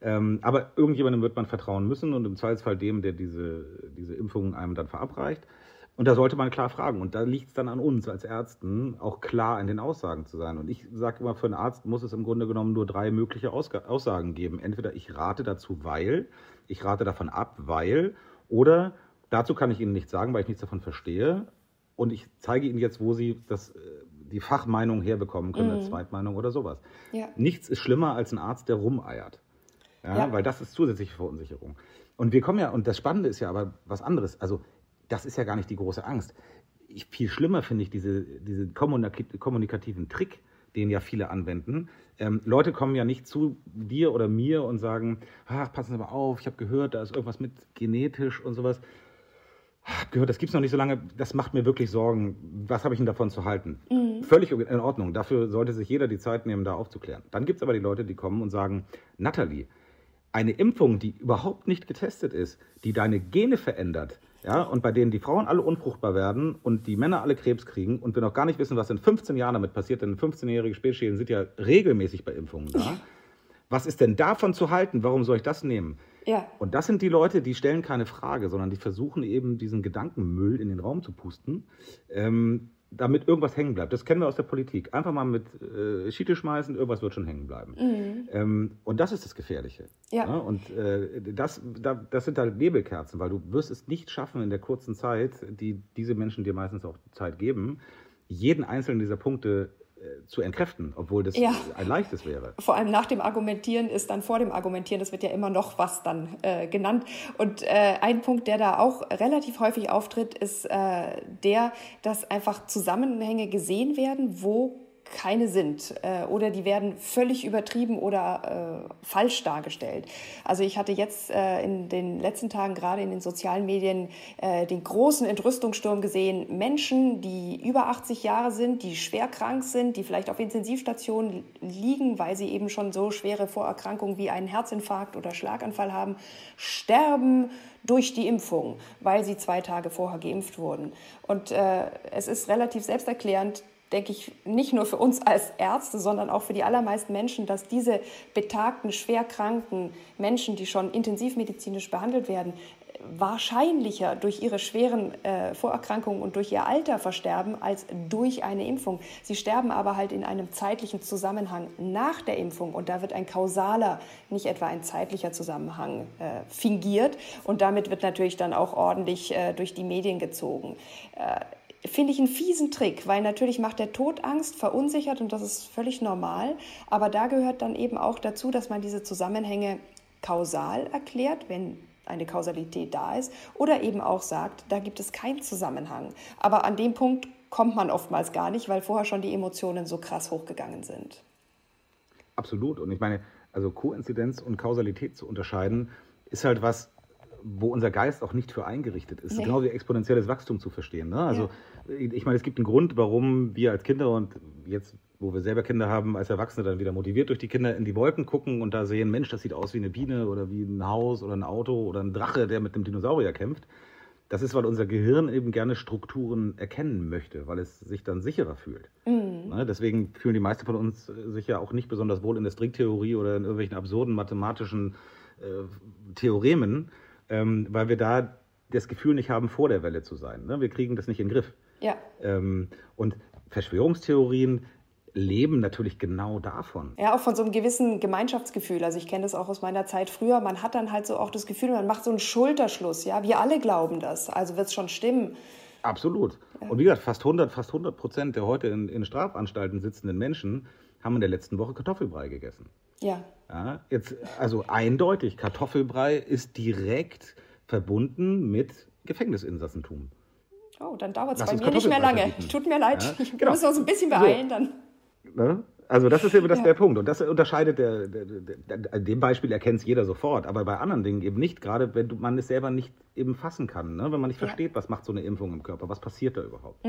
Ähm, aber irgendjemandem wird man vertrauen müssen und im Zweifelsfall dem, der diese, diese Impfung einem dann verabreicht. Und da sollte man klar fragen. Und da liegt es dann an uns als Ärzten, auch klar in den Aussagen zu sein. Und ich sage immer, für einen Arzt muss es im Grunde genommen nur drei mögliche Aussagen geben. Entweder ich rate dazu, weil, ich rate davon ab, weil, oder dazu kann ich Ihnen nichts sagen, weil ich nichts davon verstehe. Und ich zeige Ihnen jetzt, wo Sie das, äh, die Fachmeinung herbekommen können, mhm. als Zweitmeinung oder sowas. Ja. Nichts ist schlimmer als ein Arzt, der rumeiert. Ja, ja. Weil das ist zusätzliche Verunsicherung. Und wir kommen ja, und das Spannende ist ja aber was anderes. Also das ist ja gar nicht die große Angst. Ich, viel schlimmer finde ich diese, diese kommunikativen Trick, den ja viele anwenden. Ähm, Leute kommen ja nicht zu dir oder mir und sagen, ach, passen Sie mal auf, ich habe gehört, da ist irgendwas mit genetisch und sowas. Gehört, das gibt es noch nicht so lange, das macht mir wirklich Sorgen. Was habe ich denn davon zu halten? Mhm. Völlig in Ordnung, dafür sollte sich jeder die Zeit nehmen, da aufzuklären. Dann gibt es aber die Leute, die kommen und sagen, Natalie, eine Impfung, die überhaupt nicht getestet ist, die deine Gene verändert, ja, und bei denen die Frauen alle unfruchtbar werden und die Männer alle Krebs kriegen und wir noch gar nicht wissen, was in 15 Jahren damit passiert, denn 15-jährige Spätschäden sind ja regelmäßig bei Impfungen da. Was ist denn davon zu halten? Warum soll ich das nehmen? Ja. Und das sind die Leute, die stellen keine Frage, sondern die versuchen eben diesen Gedankenmüll in den Raum zu pusten. Ähm, damit irgendwas hängen bleibt. Das kennen wir aus der Politik. Einfach mal mit äh, Schiete schmeißen, irgendwas wird schon hängen bleiben. Mhm. Ähm, und das ist das Gefährliche. Ja. Ne? Und äh, das, da, das sind halt Nebelkerzen, weil du wirst es nicht schaffen in der kurzen Zeit, die diese Menschen dir meistens auch Zeit geben, jeden einzelnen dieser Punkte zu entkräften, obwohl das Ja. ein leichtes wäre. Vor allem nach dem Argumentieren ist dann vor dem Argumentieren, das wird ja immer noch was dann äh, genannt. Und äh, ein Punkt, der da auch relativ häufig auftritt, ist äh, der, dass einfach Zusammenhänge gesehen werden, wo keine sind äh, oder die werden völlig übertrieben oder äh, falsch dargestellt. Also ich hatte jetzt äh, in den letzten Tagen gerade in den sozialen Medien äh, den großen Entrüstungssturm gesehen. Menschen, die über 80 Jahre sind, die schwer krank sind, die vielleicht auf Intensivstationen liegen, weil sie eben schon so schwere Vorerkrankungen wie einen Herzinfarkt oder Schlaganfall haben, sterben durch die Impfung, weil sie zwei Tage vorher geimpft wurden. Und äh, es ist relativ selbsterklärend, denke ich, nicht nur für uns als Ärzte, sondern auch für die allermeisten Menschen, dass diese betagten, schwerkranken Menschen, die schon intensivmedizinisch behandelt werden, wahrscheinlicher durch ihre schweren äh, Vorerkrankungen und durch ihr Alter versterben als durch eine Impfung. Sie sterben aber halt in einem zeitlichen Zusammenhang nach der Impfung und da wird ein kausaler, nicht etwa ein zeitlicher Zusammenhang äh, fingiert und damit wird natürlich dann auch ordentlich äh, durch die Medien gezogen. Finde ich einen fiesen Trick, weil natürlich macht der Tod Angst, verunsichert und das ist völlig normal. Aber da gehört dann eben auch dazu, dass man diese Zusammenhänge kausal erklärt, wenn eine Kausalität da ist, oder eben auch sagt, da gibt es keinen Zusammenhang. Aber an dem Punkt kommt man oftmals gar nicht, weil vorher schon die Emotionen so krass hochgegangen sind. Absolut. Und ich meine, also Koinzidenz und Kausalität zu unterscheiden, ist halt was, wo unser Geist auch nicht für eingerichtet ist. Nee. Genau wie exponentielles Wachstum zu verstehen. Ne? Also ich meine, es gibt einen Grund, warum wir als Kinder und jetzt, wo wir selber Kinder haben, als Erwachsene dann wieder motiviert durch die Kinder in die Wolken gucken und da sehen, Mensch, das sieht aus wie eine Biene oder wie ein Haus oder ein Auto oder ein Drache, der mit einem Dinosaurier kämpft. Das ist, weil unser Gehirn eben gerne Strukturen erkennen möchte, weil es sich dann sicherer fühlt. Ne? Deswegen fühlen die meisten von uns äh, sich ja auch nicht besonders wohl in der Stricktheorie oder in irgendwelchen absurden mathematischen äh, Theoremen, ähm, weil wir da das Gefühl nicht haben, vor der Welle zu sein. Ne? Wir kriegen das nicht in den Griff. Ja. Ähm, und Verschwörungstheorien leben natürlich genau davon. Ja, auch von so einem gewissen Gemeinschaftsgefühl. Also ich kenne das auch aus meiner Zeit früher. Man hat dann halt so auch das Gefühl, man macht so einen Schulterschluss. Ja, wir alle glauben das. Also wird es schon stimmen. Absolut. Und wie gesagt, fast 100, fast 100 Prozent der heute in, in Strafanstalten sitzenden Menschen haben in der letzten Woche Kartoffelbrei gegessen. Ja. Ja, jetzt, also eindeutig, Kartoffelbrei ist direkt verbunden mit Gefängnisinsassentum. Oh, dann dauert es bei mir nicht mehr lange. verbieten. Tut mir leid. Ja, Wir genau. müssen uns ein bisschen So. beeilen dann. Ne? Also das ist eben das Ja. der Punkt. Und das unterscheidet der, der, der, der dem Beispiel erkennt es jeder sofort, aber bei anderen Dingen eben nicht, gerade wenn man es selber nicht eben fassen kann, ne? wenn man nicht Ja. versteht, was macht so eine Impfung im Körper, was passiert da überhaupt.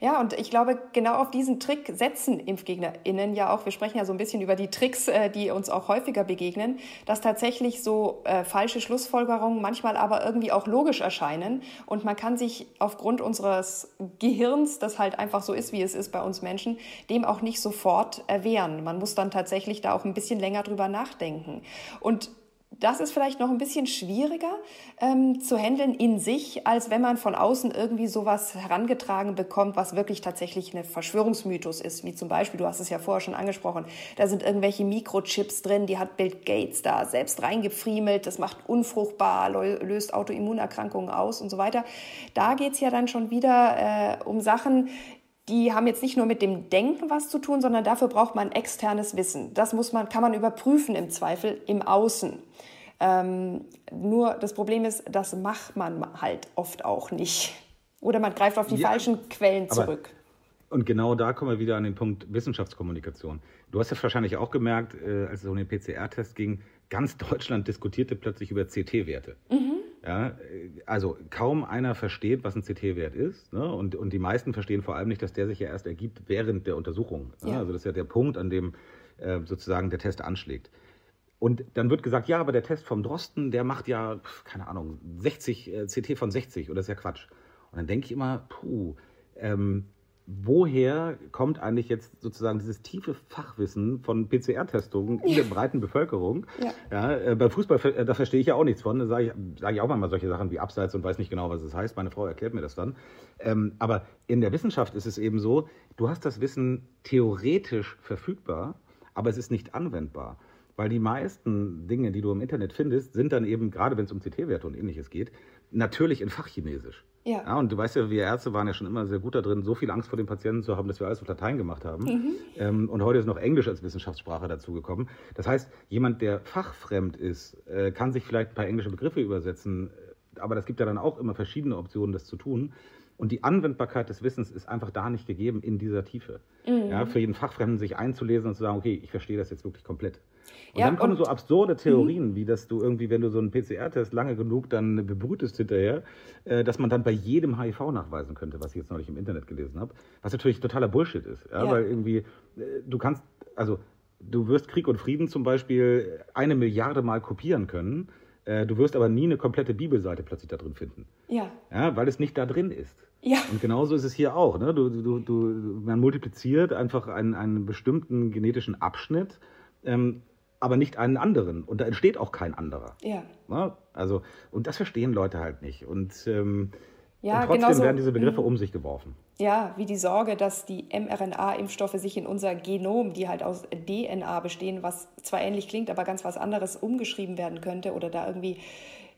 Ja, und ich glaube, genau auf diesen Trick setzen ImpfgegnerInnen ja auch. Wir sprechen ja so ein bisschen über die Tricks, äh, die uns auch häufiger begegnen, dass tatsächlich so äh, falsche Schlussfolgerungen manchmal aber irgendwie auch logisch erscheinen. Und man kann sich aufgrund unseres Gehirns, das halt einfach so ist, wie es ist bei uns Menschen, dem auch nicht sofort erwehren. Man muss dann tatsächlich da auch ein bisschen länger drüber nachdenken. Und das ist vielleicht noch ein bisschen schwieriger ähm, zu handeln in sich, als wenn man von außen irgendwie sowas herangetragen bekommt, was wirklich tatsächlich ein Verschwörungsmythos ist. Wie zum Beispiel, du hast es ja vorher schon angesprochen, da sind irgendwelche Mikrochips drin, die hat Bill Gates da selbst reingefriemelt, das macht unfruchtbar, lö- löst Autoimmunerkrankungen aus und so weiter. Da geht's ja dann schon wieder äh, um Sachen, die haben jetzt nicht nur mit dem Denken was zu tun, sondern dafür braucht man externes Wissen. Das muss man, kann man überprüfen im Zweifel im Außen. Ähm, nur das Problem ist, das macht man halt oft auch nicht. Oder man greift auf die Ja, falschen Quellen zurück. Und genau da kommen wir wieder an den Punkt Wissenschaftskommunikation. Du hast ja wahrscheinlich auch gemerkt, äh, als es um den PCR-Test ging, ganz Deutschland diskutierte plötzlich über CT-Werte. Ja, äh, also kaum einer versteht, was ein CT-Wert ist. Ne? Und, und die meisten verstehen vor allem nicht, dass der sich ja erst ergibt während der Untersuchung. Ne? Ja. Also das ist ja der Punkt, an dem äh, sozusagen der Test anschlägt. Und dann wird gesagt, ja, aber der Test vom Drosten, der macht ja, keine Ahnung, 60, äh, CT von 60 oder das ist ja Quatsch. Und dann denke ich immer, puh, ähm, woher kommt eigentlich jetzt sozusagen dieses tiefe Fachwissen von PCR-Testungen in der breiten Bevölkerung? Ja. ja äh, beim Fußball, äh, da verstehe ich ja auch nichts von. Da sage ich, sage ich auch manchmal solche Sachen wie Abseits und weiß nicht genau, was es heißt. Meine Frau erklärt mir das dann. Ähm, aber in der Wissenschaft ist es eben so, du hast das Wissen theoretisch verfügbar, aber es ist nicht anwendbar. Weil die meisten Dinge, die du im Internet findest, sind dann eben, gerade wenn es um CT-Werte und ähnliches geht, natürlich in Fachchinesisch. Ja. ja. Und du weißt ja, wir Ärzte waren ja schon immer sehr gut da drin, so viel Angst vor den Patienten zu haben, dass wir alles auf Latein gemacht haben. Mhm. Ähm, und heute ist noch Englisch als Wissenschaftssprache dazugekommen. Das heißt, jemand, der fachfremd ist, äh, kann sich vielleicht ein paar englische Begriffe übersetzen. Aber das gibt ja dann auch immer verschiedene Optionen, das zu tun. Und die Anwendbarkeit des Wissens ist einfach da nicht gegeben in dieser Tiefe. Mhm. Ja, für jeden Fachfremden sich einzulesen und zu sagen, okay, ich verstehe das jetzt wirklich komplett. Und ja, dann kommen und, so absurde Theorien, mhm. wie dass du irgendwie, wenn du so einen PCR-Test lange genug dann bebrütest hinterher, äh, dass man dann bei jedem HIV nachweisen könnte, was ich jetzt neulich im Internet gelesen habe. Was natürlich totaler Bullshit ist. Ja? ja. Weil irgendwie, äh, du kannst, also du wirst Krieg und Frieden zum Beispiel eine Milliarde Mal kopieren können. Äh, du wirst aber nie eine komplette Bibelseite plötzlich da drin finden. Ja. ja. Weil es nicht da drin ist. Ja. Und genauso ist es hier auch. Ne? Du, du, du, man multipliziert einfach einen, einen bestimmten genetischen Abschnitt ähm, aber nicht einen anderen. Und da entsteht auch kein anderer. Ja. Na, also, und das verstehen Leute halt nicht. Und, ähm, ja, und trotzdem genauso, werden diese Begriffe mhm. um sich geworfen. Ja, wie die Sorge, dass die mRNA-Impfstoffe sich in unser Genom, die halt aus DNA bestehen, was zwar ähnlich klingt, aber ganz was anderes umgeschrieben werden könnte oder da irgendwie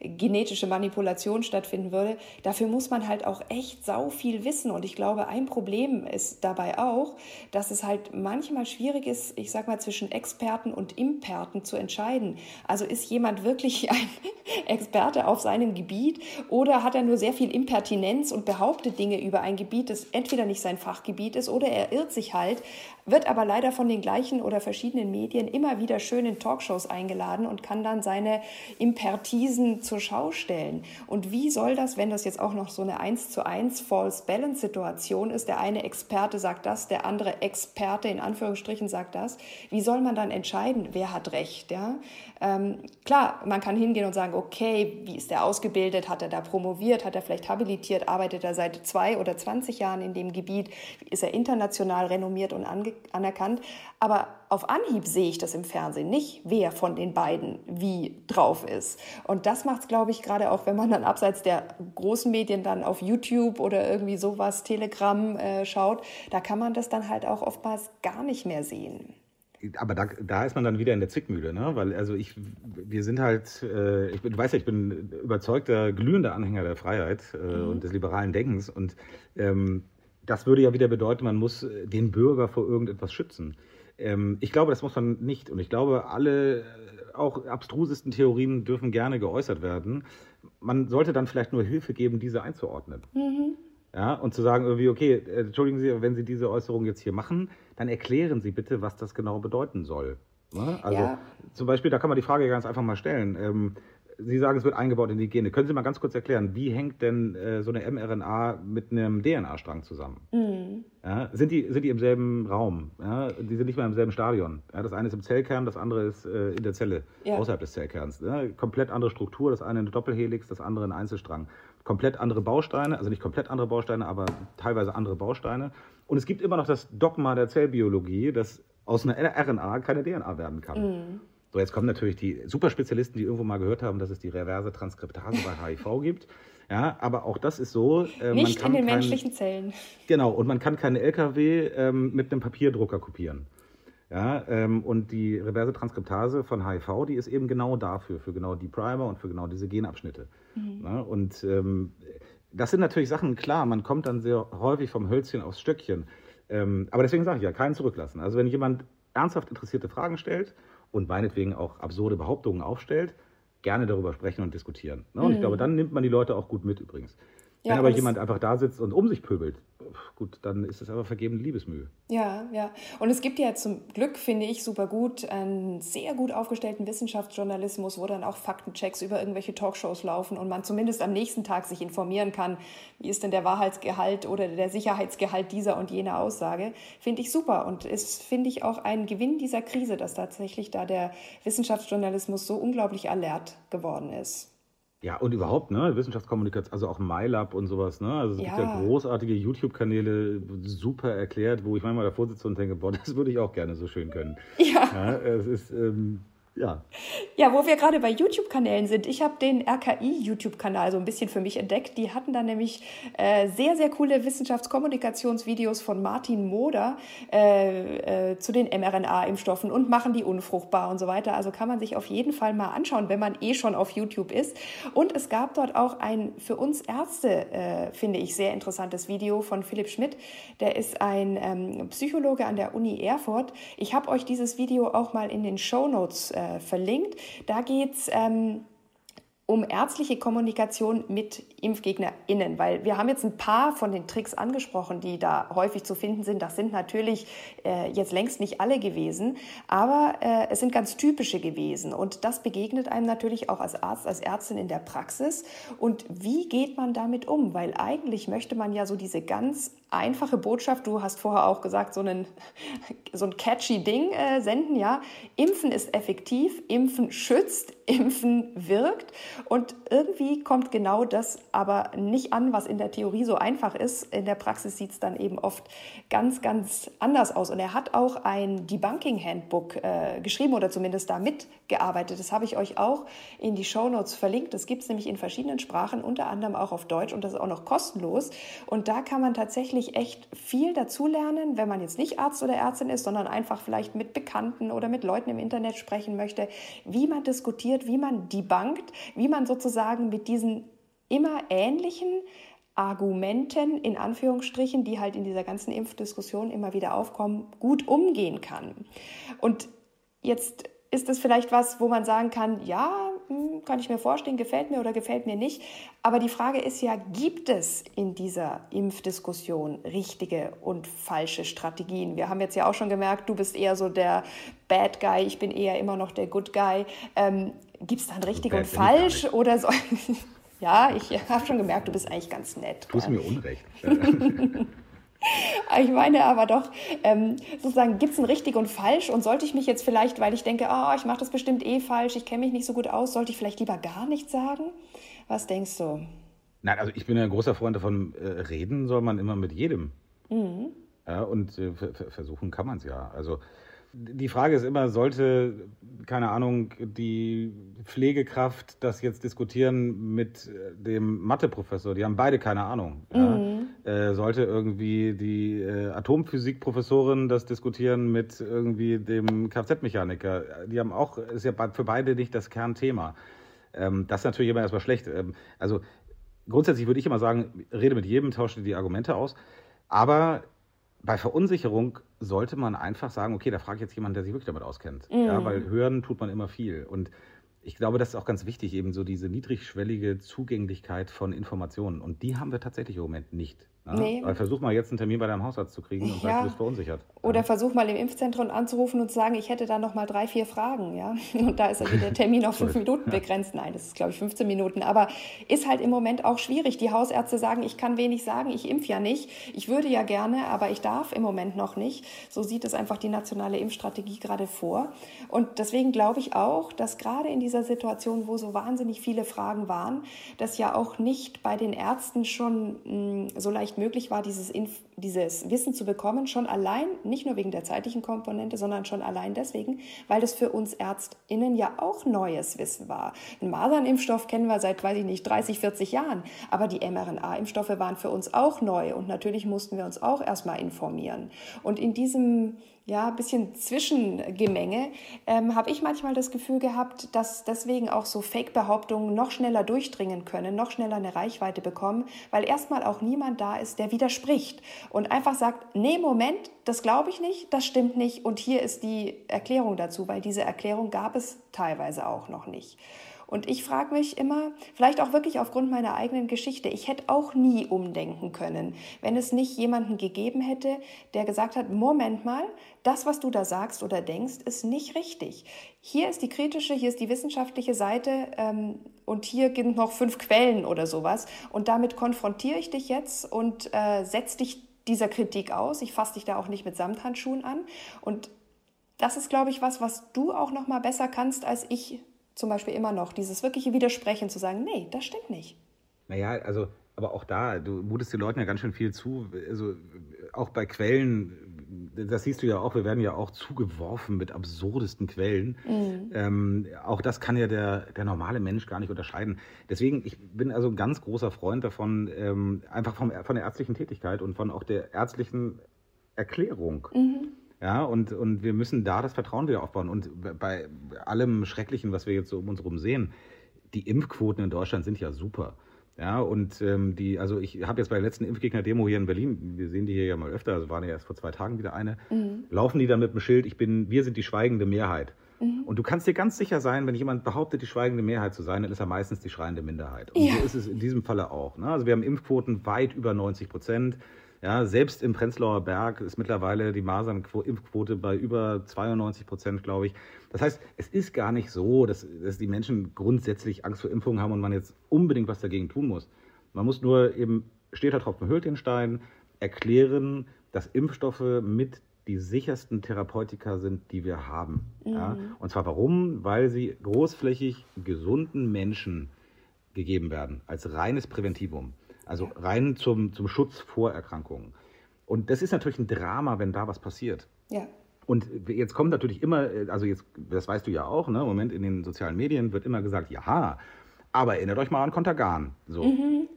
genetische Manipulation stattfinden würde. Dafür muss man halt auch echt sau viel wissen. Und ich glaube, ein Problem ist dabei auch, dass es halt manchmal schwierig ist, ich sag mal, zwischen Experten und Imperten zu entscheiden. Also ist jemand wirklich ein Experte auf seinem Gebiet oder hat er nur sehr viel Impertinenz und behauptet Dinge über ein Gebiet, das entweder nicht sein Fachgebiet ist oder er irrt sich halt, wird aber leider von den gleichen oder verschiedenen Medien immer wieder schön in Talkshows eingeladen und kann dann seine Impertisen zur Schau stellen. Und wie soll das, wenn das jetzt auch noch so eine 1 zu 1 False Balance Situation ist, der eine Experte sagt das, der andere Experte in Anführungsstrichen sagt das, wie soll man dann entscheiden, wer hat recht? Ja? Ähm, klar, man kann hingehen und sagen, okay, wie ist der ausgebildet, hat er da promoviert, hat er vielleicht habilitiert, arbeitet er seit zwei oder 20 Jahren in dem Gebiet, ist er international renommiert und anerkannt. Aber auf Anhieb sehe ich das im Fernsehen nicht, wer von den beiden wie drauf ist. Und das macht es, glaube ich, gerade auch, wenn man dann abseits der großen Medien dann auf YouTube oder irgendwie sowas, Telegram äh, schaut, da kann man das dann halt auch oftmals gar nicht mehr sehen aber da, da ist man dann wieder in der Zwickmühle, ne? Weil also ich, wir sind halt, äh, ich bin, du weißt ja, ich bin überzeugter, glühender Anhänger der Freiheit äh, mhm. und des liberalen Denkens und ähm, das würde ja wieder bedeuten, man muss den Bürger vor irgendetwas schützen. Ähm, ich glaube, das muss man nicht. Und ich glaube, alle, äh, auch abstrusesten Theorien dürfen gerne geäußert werden. Man sollte dann vielleicht nur Hilfe geben, diese einzuordnen. Mhm. Ja, und zu sagen irgendwie, okay, äh, entschuldigen Sie, wenn Sie diese Äußerung jetzt hier machen, dann erklären Sie bitte, was das genau bedeuten soll. Ne? Also ja. zum Beispiel, da kann man die Frage ganz einfach mal stellen. Ähm, Sie sagen, es wird eingebaut in die Gene. Können Sie mal ganz kurz erklären, wie hängt denn äh, so eine mRNA mit einem DNA-Strang zusammen? Mhm. Ja, sind, die, sind die im selben Raum? Ja, die sind nicht mal im selben Stadion. Ja, das eine ist im Zellkern, das andere ist äh, in der Zelle, außerhalb des Zellkerns. komplett andere Struktur, das eine eine Doppelhelix, das andere ein Einzelstrang. Komplett andere Bausteine, also nicht komplett andere Bausteine, aber teilweise andere Bausteine. Und es gibt immer noch das Dogma der Zellbiologie, dass aus einer RNA keine DNA werden kann. Mhm. So, jetzt kommen natürlich die Superspezialisten, die irgendwo mal gehört haben, dass es die reverse Transkriptase bei HIV gibt. Ja, aber auch das ist so. Äh, Nicht in den kein, menschlichen Zellen. Genau, und man kann keine LKW ähm, mit einem Papierdrucker kopieren. Ja, ähm, und die reverse Transkriptase von HIV, die ist eben genau dafür, für genau die Primer und für genau diese Genabschnitte. Mhm. Ja, und ähm, das sind natürlich Sachen, klar, man kommt dann sehr häufig vom Hölzchen aufs Stöckchen. Ähm, aber deswegen sage ich ja, keinen zurücklassen. Also wenn jemand ernsthaft interessierte Fragen stellt und meinetwegen auch absurde Behauptungen aufstellt, gerne darüber sprechen und diskutieren. Ne? Und mhm. ich glaube, dann nimmt man die Leute auch gut mit übrigens. Ja, Wenn aber jemand einfach da sitzt und um sich pöbelt, gut, dann ist es aber vergebene Liebesmühe. Ja, ja. Und es gibt ja zum Glück, finde ich, super gut einen sehr gut aufgestellten Wissenschaftsjournalismus, wo dann auch Faktenchecks über irgendwelche Talkshows laufen und man zumindest am nächsten Tag sich informieren kann, wie ist denn der Wahrheitsgehalt oder der Sicherheitsgehalt dieser und jener Aussage. Finde ich super und ist, finde ich, auch ein Gewinn dieser Krise, dass tatsächlich da der Wissenschaftsjournalismus so unglaublich alert geworden ist. Ja, und überhaupt, ne, Wissenschaftskommunikation, also auch MyLab und sowas, ne? Also es ja. gibt ja großartige YouTube-Kanäle, super erklärt, wo ich manchmal davor sitze und denke, boah, das würde ich auch gerne so schön können. Ja. ja es ist, ähm, ja. Ja, wo wir gerade bei YouTube-Kanälen sind. Ich habe den RKI-YouTube-Kanal so ein bisschen für mich entdeckt. Die hatten da nämlich äh, sehr, sehr coole Wissenschaftskommunikationsvideos von Martin Moder äh, äh, zu den mRNA-Impfstoffen und machen die unfruchtbar und so weiter. Also kann man sich auf jeden Fall mal anschauen, wenn man eh schon auf YouTube ist. Und es gab dort auch ein für uns Ärzte, äh, finde ich, sehr interessantes Video von Philipp Schmidt. Der ist ein ähm, Psychologe an der Uni Erfurt. Ich habe euch dieses Video auch mal in den Show Notes äh, verlinkt. Da geht es ähm, um ärztliche Kommunikation mit ImpfgegnerInnen, weil wir haben jetzt ein paar von den Tricks angesprochen, die da häufig zu finden sind. Das sind natürlich äh, jetzt längst nicht alle gewesen, aber äh, es sind ganz typische gewesen und das begegnet einem natürlich auch als Arzt, als Ärztin in der Praxis. Und wie geht man damit um? Weil eigentlich möchte man ja so diese ganz einfache Botschaft, du hast vorher auch gesagt, so, einen, so ein catchy Ding äh, senden, ja. Impfen ist effektiv, Impfen schützt, Impfen wirkt. Und irgendwie kommt genau das aber nicht an, was in der Theorie so einfach ist. In der Praxis sieht es dann eben oft ganz, ganz anders aus. Und er hat auch ein Debunking Handbook äh, geschrieben oder zumindest da mitgearbeitet. Das habe ich euch auch in die Show Notes verlinkt. Das gibt es nämlich in verschiedenen Sprachen, unter anderem auch auf Deutsch und das ist auch noch kostenlos. Und da kann man tatsächlich echt viel dazulernen, wenn man jetzt nicht Arzt oder Ärztin ist, sondern einfach vielleicht mit Bekannten oder mit Leuten im Internet sprechen möchte, wie man diskutiert, wie man debunkt, wie man sozusagen mit diesen immer ähnlichen Argumenten in Anführungsstrichen, die halt in dieser ganzen Impfdiskussion immer wieder aufkommen, gut umgehen kann. Und jetzt ist es vielleicht was, wo man sagen kann, ja, hm, kann ich mir vorstellen, gefällt mir oder gefällt mir nicht. Aber die Frage ist ja, gibt es in dieser Impfdiskussion richtige und falsche Strategien? Wir haben jetzt ja auch schon gemerkt, du bist eher so der Bad Guy, ich bin eher immer noch der Good Guy. Ähm, gibt es dann richtig und falsch oder so? ja, ich habe schon gemerkt, du bist eigentlich ganz nett. Du mir Unrecht. Ich meine aber doch, ähm, sozusagen, gibt es ein richtig und falsch? Und sollte ich mich jetzt vielleicht, weil ich denke, oh, ich mache das bestimmt eh falsch, ich kenne mich nicht so gut aus, sollte ich vielleicht lieber gar nichts sagen? Was denkst du? Nein, also ich bin ein großer Freund davon, äh, reden soll man immer mit jedem. Mhm. Ja, und äh, versuchen kann man es ja. Also die Frage ist immer, sollte, keine Ahnung, die Pflegekraft das jetzt diskutieren mit äh, dem Matheprofessor? Die haben beide keine Ahnung. Mhm. Ja? Äh, sollte irgendwie die äh, Atomphysikprofessorin das diskutieren mit irgendwie dem Kfz-Mechaniker? Die haben auch, ist ja für beide nicht das Kernthema. Ähm, das ist natürlich immer erstmal schlecht. Ähm, also grundsätzlich würde ich immer sagen, rede mit jedem, tausche die Argumente aus. Aber bei Verunsicherung sollte man einfach sagen, okay, da frage ich jetzt jemanden, der sich wirklich damit auskennt. Mhm. Ja, weil hören tut man immer viel. Und ich glaube, das ist auch ganz wichtig, eben so diese niedrigschwellige Zugänglichkeit von Informationen. Und die haben wir tatsächlich im Moment nicht. Ja? Nee. Versuch mal jetzt einen Termin bei deinem Hausarzt zu kriegen und ja. sag, du bist verunsichert. Oder ja. versuch mal im Impfzentrum anzurufen und zu sagen, ich hätte da noch mal drei, vier Fragen. Ja? Und da ist also der Termin auf fünf Minuten begrenzt. Nein, das ist, glaube ich, 15 Minuten. Aber ist halt im Moment auch schwierig. Die Hausärzte sagen, ich kann wenig sagen, ich impfe ja nicht. Ich würde ja gerne, aber ich darf im Moment noch nicht. So sieht es einfach die nationale Impfstrategie gerade vor. Und deswegen glaube ich auch, dass gerade in dieser Situation, wo so wahnsinnig viele Fragen waren, das ja auch nicht bei den Ärzten schon mh, mm, so leicht möglich war, dieses, Inf dieses Wissen zu bekommen, schon allein, nicht nur wegen der zeitlichen Komponente, sondern schon allein deswegen, weil das für uns ÄrztInnen ja auch neues Wissen war. Ein Masernimpfstoff kennen wir seit, weiß ich nicht, 30, 40 Jahren, aber die mRNA-Impfstoffe waren für uns auch neu und natürlich mussten wir uns auch erstmal informieren. Und in diesem ja, bisschen Zwischengemenge, ähm, habe ich manchmal das Gefühl gehabt, dass deswegen auch so Fake-Behauptungen noch schneller durchdringen können, noch schneller eine Reichweite bekommen, weil erstmal auch niemand da ist, der widerspricht und einfach sagt, nee, Moment, das glaube ich nicht, das stimmt nicht und hier ist die Erklärung dazu, weil diese Erklärung gab es teilweise auch noch nicht. Und ich frage mich immer, vielleicht auch wirklich aufgrund meiner eigenen Geschichte, ich hätte auch nie umdenken können, wenn es nicht jemanden gegeben hätte, der gesagt hat, Moment mal, das, was du da sagst oder denkst, ist nicht richtig. Hier ist die kritische, hier ist die wissenschaftliche Seite ähm, und hier sind noch fünf Quellen oder sowas. Und damit konfrontiere ich dich jetzt und äh, setze dich dieser Kritik aus. Ich fasse dich da auch nicht mit Samthandschuhen an. Und das ist, glaube ich, was, was du auch noch mal besser kannst als ich zum Beispiel immer noch. Dieses wirkliche Widersprechen zu sagen, nee, das stimmt nicht. Naja, also, aber auch da, du mutest den Leuten ja ganz schön viel zu. Also auch bei Quellen, das siehst du ja auch, wir werden ja auch zugeworfen mit absurdesten Quellen. Mhm. Ähm, auch das kann ja der, der normale Mensch gar nicht unterscheiden. Deswegen, ich bin also ein ganz großer Freund davon, ähm, einfach vom, von der ärztlichen Tätigkeit und von auch der ärztlichen Erklärung. Mhm. Ja, und, und wir müssen da das Vertrauen wieder aufbauen. Und bei allem Schrecklichen, was wir jetzt so um uns herum sehen, die Impfquoten in Deutschland sind ja super. Ja, und ähm, die, also ich habe jetzt bei der letzten Impfgegner-Demo hier in Berlin, wir sehen die hier ja mal öfter, also waren ja erst vor zwei Tagen wieder eine, mhm. laufen die dann mit dem Schild, ich bin, wir sind die schweigende Mehrheit. Mhm. Und du kannst dir ganz sicher sein, wenn jemand behauptet, die schweigende Mehrheit zu sein, dann ist er meistens die schreiende Minderheit. Und ja. so ist es in diesem Falle auch. Ne? Also wir haben Impfquoten weit über 90 Prozent. Ja, selbst im Prenzlauer Berg ist mittlerweile die Masernimpfquote bei über 92 Prozent, glaube ich. Das heißt, es ist gar nicht so, dass, dass die Menschen grundsätzlich Angst vor Impfungen haben und man jetzt unbedingt was dagegen tun muss. Man muss nur eben, steht der Tropfen hüllt den Stein, erklären, dass Impfstoffe mit die sichersten Therapeutika sind, die wir haben. Mhm. Ja? Und zwar warum? Weil sie großflächig gesunden Menschen gegeben werden, als reines Präventivum. Also rein zum, zum Schutz vor Erkrankungen. Und das ist natürlich ein Drama, wenn da was passiert. Ja. Und jetzt kommt natürlich immer, also jetzt, das weißt du ja auch, ne, im Moment in den sozialen Medien wird immer gesagt, ja, aber erinnert euch mal an Contergan. So. Mhm.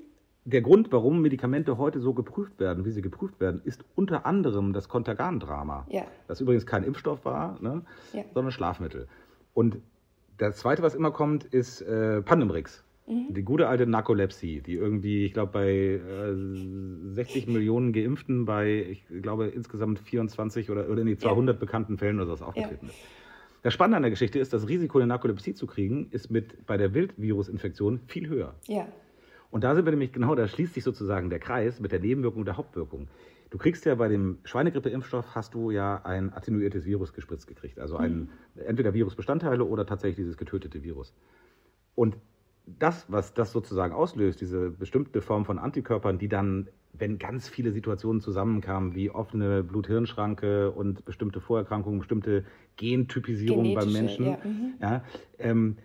Der Grund, warum Medikamente heute so geprüft werden, wie sie geprüft werden, ist unter anderem das Contergan-Drama. Ja. Das übrigens kein Impfstoff war, ne, ja. sondern Schlafmittel. Und das Zweite, was immer kommt, ist äh, Pandemrix. Mhm. Die gute alte Narkolepsie, die irgendwie, ich glaube, bei äh, 60 Millionen Geimpften bei, ich glaube, insgesamt 24 oder, oder nee, 200 ja. bekannten Fällen oder so aufgetreten ja. ist. Das Spannende an der Geschichte ist, das Risiko, eine Narkolepsie zu kriegen, ist mit, bei der Wildvirusinfektion viel höher. Ja. Und da sind wir nämlich genau, da schließt sich sozusagen der Kreis mit der Nebenwirkung und der Hauptwirkung. Du kriegst ja bei dem Schweinegrippeimpfstoff hast du ja ein attenuiertes Virus gespritzt gekriegt. Also ein, mhm. entweder Virusbestandteile oder tatsächlich dieses getötete Virus. Und das, was das sozusagen auslöst, diese bestimmte Form von Antikörpern, die dann, wenn ganz viele Situationen zusammenkamen, wie offene Blut-Hirn-Schranke und bestimmte Vorerkrankungen, bestimmte Gentypisierungen beim Menschen, ja, mhm. ja ähm,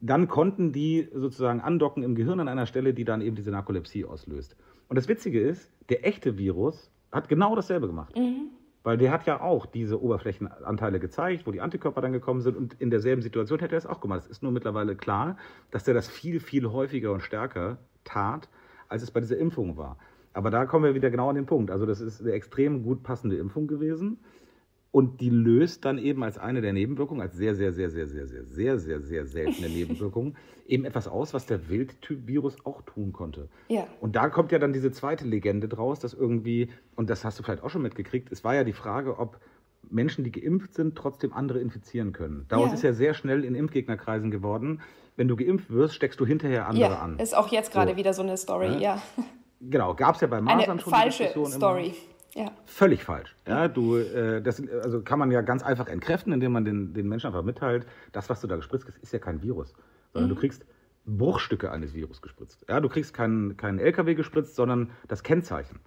dann konnten die sozusagen andocken im Gehirn an einer Stelle, die dann eben diese Narkolepsie auslöst. Und das Witzige ist, der echte Virus hat genau dasselbe gemacht. Mhm. Weil der hat ja auch diese Oberflächenanteile gezeigt, wo die Antikörper dann gekommen sind und in derselben Situation hätte er es auch gemacht. Es ist nur mittlerweile klar, dass der das viel, viel häufiger und stärker tat, als es bei dieser Impfung war. Aber da kommen wir wieder genau an den Punkt. Also das ist eine extrem gut passende Impfung gewesen. Und die löst dann eben als eine der Nebenwirkungen, als sehr, sehr, sehr, sehr, sehr, sehr, sehr, sehr, sehr seltene Nebenwirkung, eben etwas aus, was der Wildtyp-Virus auch tun konnte. Ja. Und da kommt ja dann diese zweite Legende draus, dass irgendwie, und das hast du vielleicht auch schon mitgekriegt, es war ja die Frage, ob Menschen, die geimpft sind, trotzdem andere infizieren können. Daraus ja. ist ja sehr schnell in Impfgegnerkreisen geworden. Wenn du geimpft wirst, steckst du hinterher andere ja, an. Ist auch jetzt gerade so. wieder so eine Story, ja. ja. Genau, gab es ja bei Masern Eine schon falsche Story. Immer. Ja. Völlig falsch. Ja, du, äh, das also kann man ja ganz einfach entkräften, indem man den, den Menschen einfach mitteilt, das, was du da gespritzt hast, ist ja kein Virus, sondern mhm. du kriegst Bruchstücke eines Virus gespritzt. Ja, du kriegst keinen kein LKW gespritzt, sondern das Kennzeichen.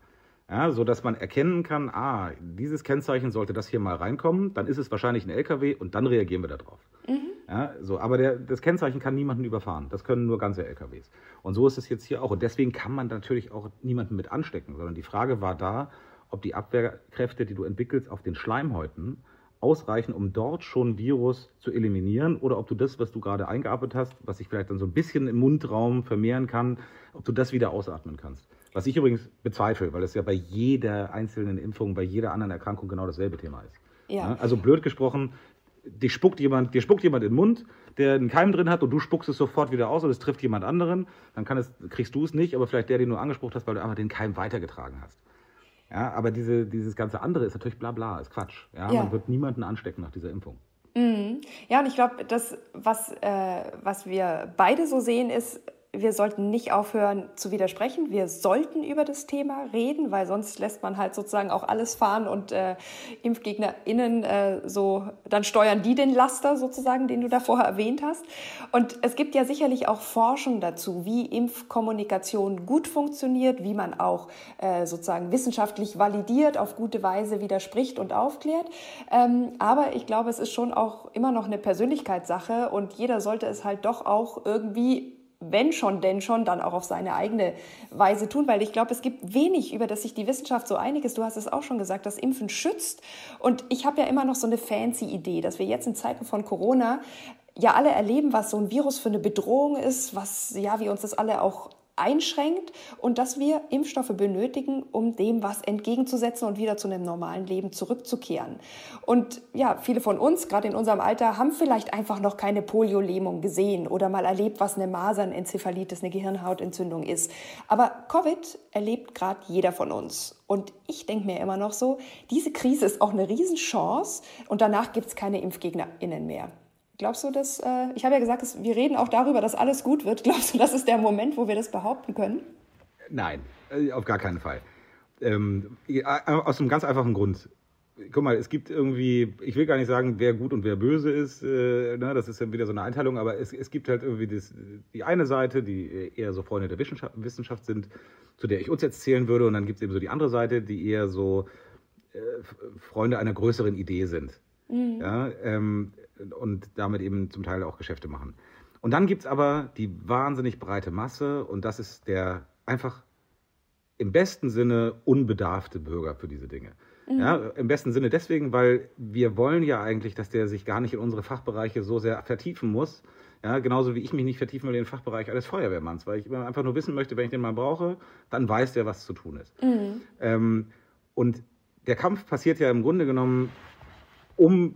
Ja, so dass man erkennen kann, ah, dieses Kennzeichen sollte das hier mal reinkommen, dann ist es wahrscheinlich ein LKW und dann reagieren wir darauf. Mhm. Ja, so, aber der, das Kennzeichen kann niemanden überfahren. Das können nur ganze LKWs. Und so ist es jetzt hier auch. Und deswegen kann man natürlich auch niemanden mit anstecken, sondern die Frage war da, ob die Abwehrkräfte, die du entwickelst auf den Schleimhäuten, ausreichen, um dort schon Virus zu eliminieren oder ob du das, was du gerade eingeatmet hast, was sich vielleicht dann so ein bisschen im Mundraum vermehren kann, ob du das wieder ausatmen kannst. Was ich übrigens bezweifle, weil es ja bei jeder einzelnen Impfung, bei jeder anderen Erkrankung genau dasselbe Thema ist. Ja. Also blöd gesprochen, dir spuckt jemand, dir spuckt jemand in den Mund, der einen Keim drin hat und du spuckst es sofort wieder aus und es trifft jemand anderen, dann es, kriegst du es nicht, aber vielleicht der, den du angesprochen hast, weil du einfach den Keim weitergetragen hast. Ja, aber diese, dieses ganze andere ist natürlich bla bla, ist Quatsch. Ja, ja. Man wird niemanden anstecken nach dieser Impfung. Mhm. Ja, und ich glaube, das, was, äh, was wir beide so sehen, ist, wir sollten nicht aufhören zu widersprechen. Wir sollten über das Thema reden, weil sonst lässt man halt sozusagen auch alles fahren und äh, ImpfgegnerInnen äh, so, dann steuern die den Laster sozusagen, den du da vorher erwähnt hast. Und es gibt ja sicherlich auch Forschung dazu, wie Impfkommunikation gut funktioniert, wie man auch äh, sozusagen wissenschaftlich validiert, auf gute Weise widerspricht und aufklärt. Ähm, aber ich glaube, es ist schon auch immer noch eine Persönlichkeitssache und jeder sollte es halt doch auch irgendwie wenn schon, denn schon, dann auch auf seine eigene Weise tun, weil ich glaube, es gibt wenig, über das sich die Wissenschaft so einig ist. Du hast es auch schon gesagt, dass Impfen schützt. Und ich habe ja immer noch so eine fancy Idee, dass wir jetzt in Zeiten von Corona ja alle erleben, was so ein Virus für eine Bedrohung ist, was ja, wie uns das alle auch einschränkt und dass wir Impfstoffe benötigen, um dem was entgegenzusetzen und wieder zu einem normalen Leben zurückzukehren. Und ja, viele von uns, gerade in unserem Alter, haben vielleicht einfach noch keine Poliolähmung gesehen oder mal erlebt, was eine Masernenzephalitis, eine Gehirnhautentzündung ist. Aber Covid erlebt gerade jeder von uns. Und ich denke mir immer noch so, diese Krise ist auch eine Riesenchance und danach gibt es keine ImpfgegnerInnen mehr. Glaubst du, dass, äh, ich habe ja gesagt, dass wir reden auch darüber, dass alles gut wird. Glaubst du, das ist der Moment, wo wir das behaupten können? Nein, äh, auf gar keinen Fall. Ähm, äh, aus einem ganz einfachen Grund. Guck mal, es gibt irgendwie, ich will gar nicht sagen, wer gut und wer böse ist, äh, ne, das ist ja wieder so eine Einteilung, aber es, es gibt halt irgendwie das, die eine Seite, die eher so Freunde der Wissenschaft, Wissenschaft sind, zu der ich uns jetzt zählen würde, und dann gibt es eben so die andere Seite, die eher so äh, Freunde einer größeren Idee sind. Mhm. Ja, ähm, und damit eben zum Teil auch Geschäfte machen. Und dann gibt es aber die wahnsinnig breite Masse und das ist der einfach im besten Sinne unbedarfte Bürger für diese Dinge. Mhm. Ja, Im besten Sinne deswegen, weil wir wollen ja eigentlich, dass der sich gar nicht in unsere Fachbereiche so sehr vertiefen muss. Ja, genauso wie ich mich nicht vertiefen will in den Fachbereich eines Feuerwehrmanns, weil ich einfach nur wissen möchte, wenn ich den mal brauche, dann weiß der, was zu tun ist. Mhm. Ähm, und der Kampf passiert ja im Grunde genommen um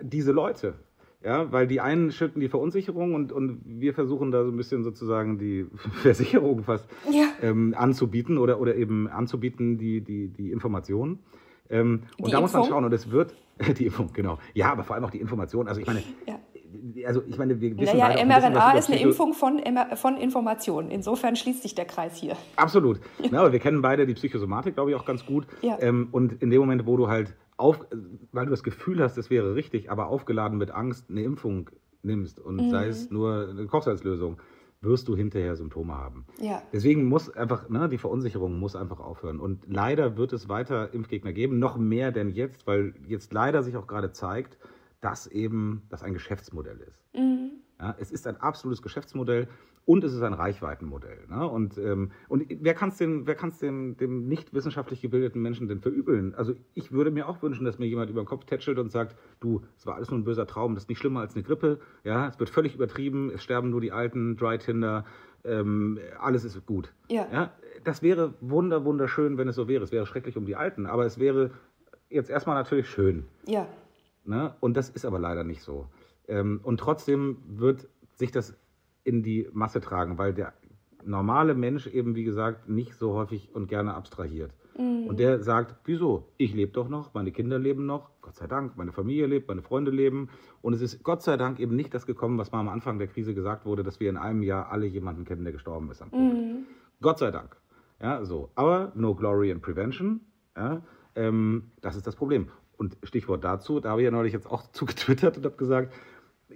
diese Leute. Ja, weil die einen schütten die Verunsicherung und, und wir versuchen da so ein bisschen sozusagen die Versicherung fast ja. ähm, anzubieten oder, oder eben anzubieten die, die, die Informationen. Ähm, und die da Impfung? muss man schauen und es wird die Impfung, genau. Ja, aber vor allem auch die Information. Also ich meine, ja. also ich meine, wir wissen naja, mRNA ist eine Impfung von, von Informationen. Insofern schließt sich der Kreis hier. Absolut. Ja. aber wir kennen beide die Psychosomatik, glaube ich, auch ganz gut. Ja. Ähm, und in dem Moment, wo du halt auf, weil du das Gefühl hast, es wäre richtig, aber aufgeladen mit Angst eine Impfung nimmst und mhm. sei es nur eine Kochsalzlösung, wirst du hinterher Symptome haben. Ja. Deswegen muss einfach, ne, die Verunsicherung muss einfach aufhören. Und leider wird es weiter Impfgegner geben, noch mehr denn jetzt, weil jetzt leider sich auch gerade zeigt, dass eben das ein Geschäftsmodell ist. Mhm. Ja, es ist ein absolutes Geschäftsmodell und es ist ein Reichweitenmodell. Ne? Und, ähm, und wer kann es dem, dem, dem nicht wissenschaftlich gebildeten Menschen denn verübeln? Also ich würde mir auch wünschen, dass mir jemand über den Kopf tätschelt und sagt, du, es war alles nur ein böser Traum, das ist nicht schlimmer als eine Grippe, ja, es wird völlig übertrieben, es sterben nur die alten Dry Tinder, ähm, alles ist gut. Ja. ja. Das wäre wunder, wunderschön, wenn es so wäre. Es wäre schrecklich um die Alten, aber es wäre jetzt erstmal natürlich schön. Ja. Ne? Und das ist aber leider nicht so. Ähm, und trotzdem wird sich das in die Masse tragen, weil der normale Mensch eben, wie gesagt, nicht so häufig und gerne abstrahiert. Mhm. Und der sagt, wieso? Ich lebe doch noch, meine Kinder leben noch, Gott sei Dank, meine Familie lebt, meine Freunde leben. Und es ist Gott sei Dank eben nicht das gekommen, was mal am Anfang der Krise gesagt wurde, dass wir in einem Jahr alle jemanden kennen, der gestorben ist am Covid. Mhm. Gott sei Dank. Ja, so. Aber no glory in prevention. Ja, ähm, das ist das Problem. Und Stichwort dazu, da habe ich ja neulich jetzt auch zu getwittert und habe gesagt,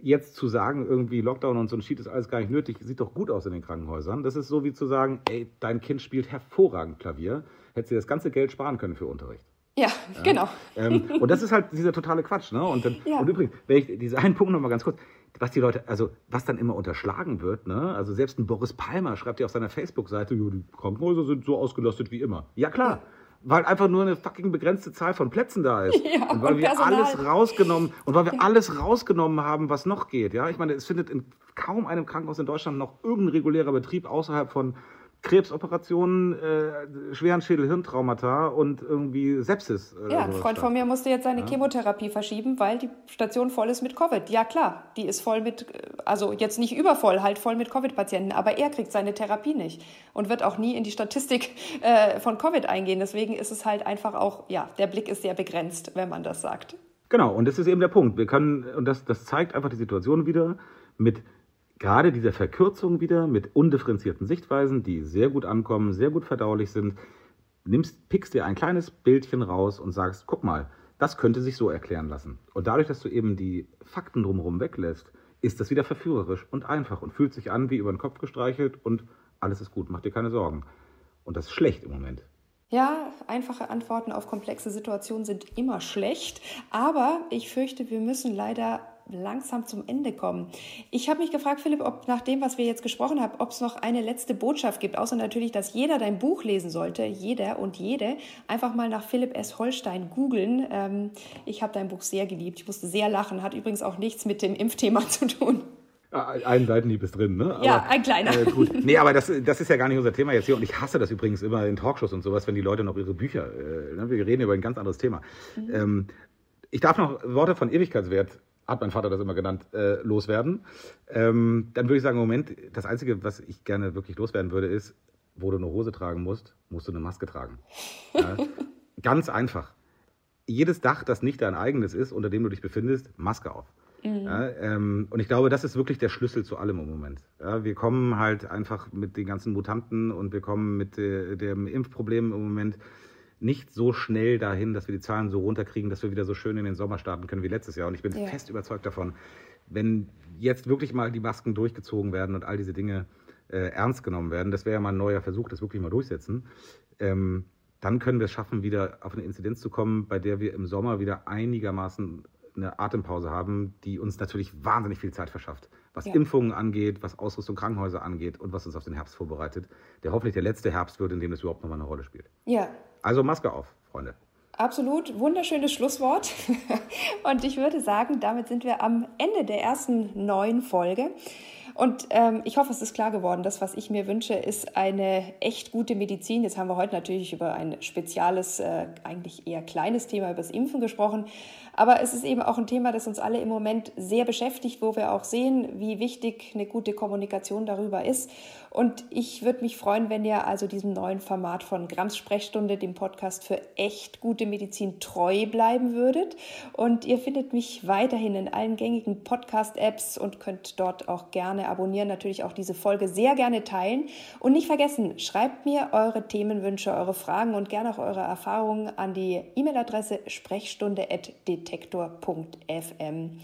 jetzt zu sagen, irgendwie Lockdown und so ein Sheet ist alles gar nicht nötig, sieht doch gut aus in den Krankenhäusern. Das ist so wie zu sagen, ey, dein Kind spielt hervorragend Klavier, hättest du das ganze Geld sparen können für Unterricht. Ja, ja. genau. Ähm, und das ist halt dieser totale Quatsch. Ne? Und, dann, ja. und übrigens, wenn ich diesen einen Punkt nochmal ganz kurz, was die Leute, also was dann immer unterschlagen wird, ne? also selbst ein Boris Palmer schreibt ja auf seiner Facebook-Seite, die Krankenhäuser sind so ausgelastet wie immer. Ja klar, ja weil einfach nur eine fucking begrenzte Zahl von Plätzen da ist. Ja, und weil und wir Personal. alles rausgenommen und weil wir alles rausgenommen haben, was noch geht. Ja, ich meine, es findet in kaum einem Krankenhaus in Deutschland noch irgendein regulärer Betrieb außerhalb von Krebsoperationen, äh, schweren Schädel-Hirntraumata und irgendwie Sepsis. Äh, ja, ein Freund von mir musste jetzt seine ja. Chemotherapie verschieben, weil die Station voll ist mit Covid. Ja klar, die ist voll mit, also jetzt nicht übervoll, halt voll mit Covid-Patienten, aber er kriegt seine Therapie nicht und wird auch nie in die Statistik äh, von Covid eingehen. Deswegen ist es halt einfach auch, ja, der Blick ist sehr begrenzt, wenn man das sagt. Genau, und das ist eben der Punkt. Wir können, und das, das zeigt einfach die Situation wieder mit gerade dieser Verkürzung wieder, mit undifferenzierten Sichtweisen, die sehr gut ankommen, sehr gut verdaulich sind. Nimmst, pickst dir ein kleines Bildchen raus und sagst, guck mal, das könnte sich so erklären lassen. Und dadurch, dass du eben die Fakten drumherum weglässt, ist das wieder verführerisch und einfach und fühlt sich an wie über den Kopf gestreichelt und alles ist gut, mach dir keine Sorgen. Und das ist schlecht im Moment. Ja, einfache Antworten auf komplexe Situationen sind immer schlecht, aber ich fürchte, wir müssen leider langsam zum Ende kommen. Ich habe mich gefragt, Philipp, ob nach dem, was wir jetzt gesprochen haben, ob es noch eine letzte Botschaft gibt, außer natürlich, dass jeder dein Buch lesen sollte, jeder und jede. Einfach mal nach Philipp S. Holstein googeln. Ähm, ich habe dein Buch sehr geliebt. Ich musste sehr lachen, hat übrigens auch nichts mit dem Impfthema zu tun. Ein Seitenhieb ist drin, ne? Aber, ja, ein kleiner. Äh, gut. Nee, aber das, das ist ja gar nicht unser Thema jetzt hier. Und ich hasse das übrigens immer in Talkshows und sowas, wenn die Leute noch ihre Bücher, äh, ne? wir reden über ein ganz anderes Thema. Mhm. Ähm, ich darf noch Worte von Ewigkeitswert hat mein Vater das immer genannt, äh, loswerden. Ähm, dann würde ich sagen, Moment, das Einzige, was ich gerne wirklich loswerden würde, ist, wo du eine Hose tragen musst, musst du eine Maske tragen. Ja, ganz einfach. Jedes Dach, das nicht dein eigenes ist, unter dem du dich befindest, Maske auf. Mhm. Ja, ähm, und ich glaube, das ist wirklich der Schlüssel zu allem im Moment. Ja, wir kommen halt einfach mit den ganzen Mutanten und wir kommen mit äh, dem Impfproblem im Moment nicht so schnell dahin, dass wir die Zahlen so runterkriegen, dass wir wieder so schön in den Sommer starten können wie letztes Jahr. Und ich bin ja. fest überzeugt davon, wenn jetzt wirklich mal die Masken durchgezogen werden und all diese Dinge äh, ernst genommen werden, das wäre ja mal ein neuer Versuch, das wirklich mal durchsetzen, ähm, dann können wir es schaffen, wieder auf eine Inzidenz zu kommen, bei der wir im Sommer wieder einigermaßen eine Atempause haben, die uns natürlich wahnsinnig viel Zeit verschafft, was ja. Impfungen angeht, was Ausrüstung Krankenhäuser angeht und was uns auf den Herbst vorbereitet, der hoffentlich der letzte Herbst wird, in dem das überhaupt nochmal eine Rolle spielt. Ja, also Maske auf, Freunde. Absolut, wunderschönes Schlusswort. Und ich würde sagen, damit sind wir am Ende der ersten neuen Folge. Und ähm, ich hoffe, es ist klar geworden, das, was ich mir wünsche, ist eine echt gute Medizin. Jetzt haben wir heute natürlich über ein spezielles, äh, eigentlich eher kleines Thema, über das Impfen gesprochen. Aber es ist eben auch ein Thema, das uns alle im Moment sehr beschäftigt, wo wir auch sehen, wie wichtig eine gute Kommunikation darüber ist. Und ich würde mich freuen, wenn ihr also diesem neuen Format von Grams Sprechstunde, dem Podcast für echt gute Medizin, treu bleiben würdet. Und ihr findet mich weiterhin in allen gängigen Podcast-Apps und könnt dort auch gerne abonnieren, natürlich auch diese Folge sehr gerne teilen. Und nicht vergessen, schreibt mir eure Themenwünsche, eure Fragen und gerne auch eure Erfahrungen an die E-Mail-Adresse sprechstunde.detektor.fm.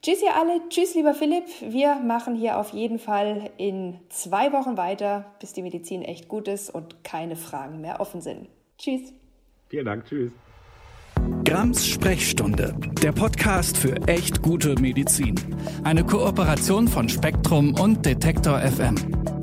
Tschüss ihr alle, tschüss lieber Philipp. Wir machen hier auf jeden Fall in zwei Wochen weiter, bis die Medizin echt gut ist und keine Fragen mehr offen sind. Tschüss. Vielen Dank, tschüss. Grams Sprechstunde, der Podcast für echt gute Medizin. Eine Kooperation von Spektrum und Detektor FM.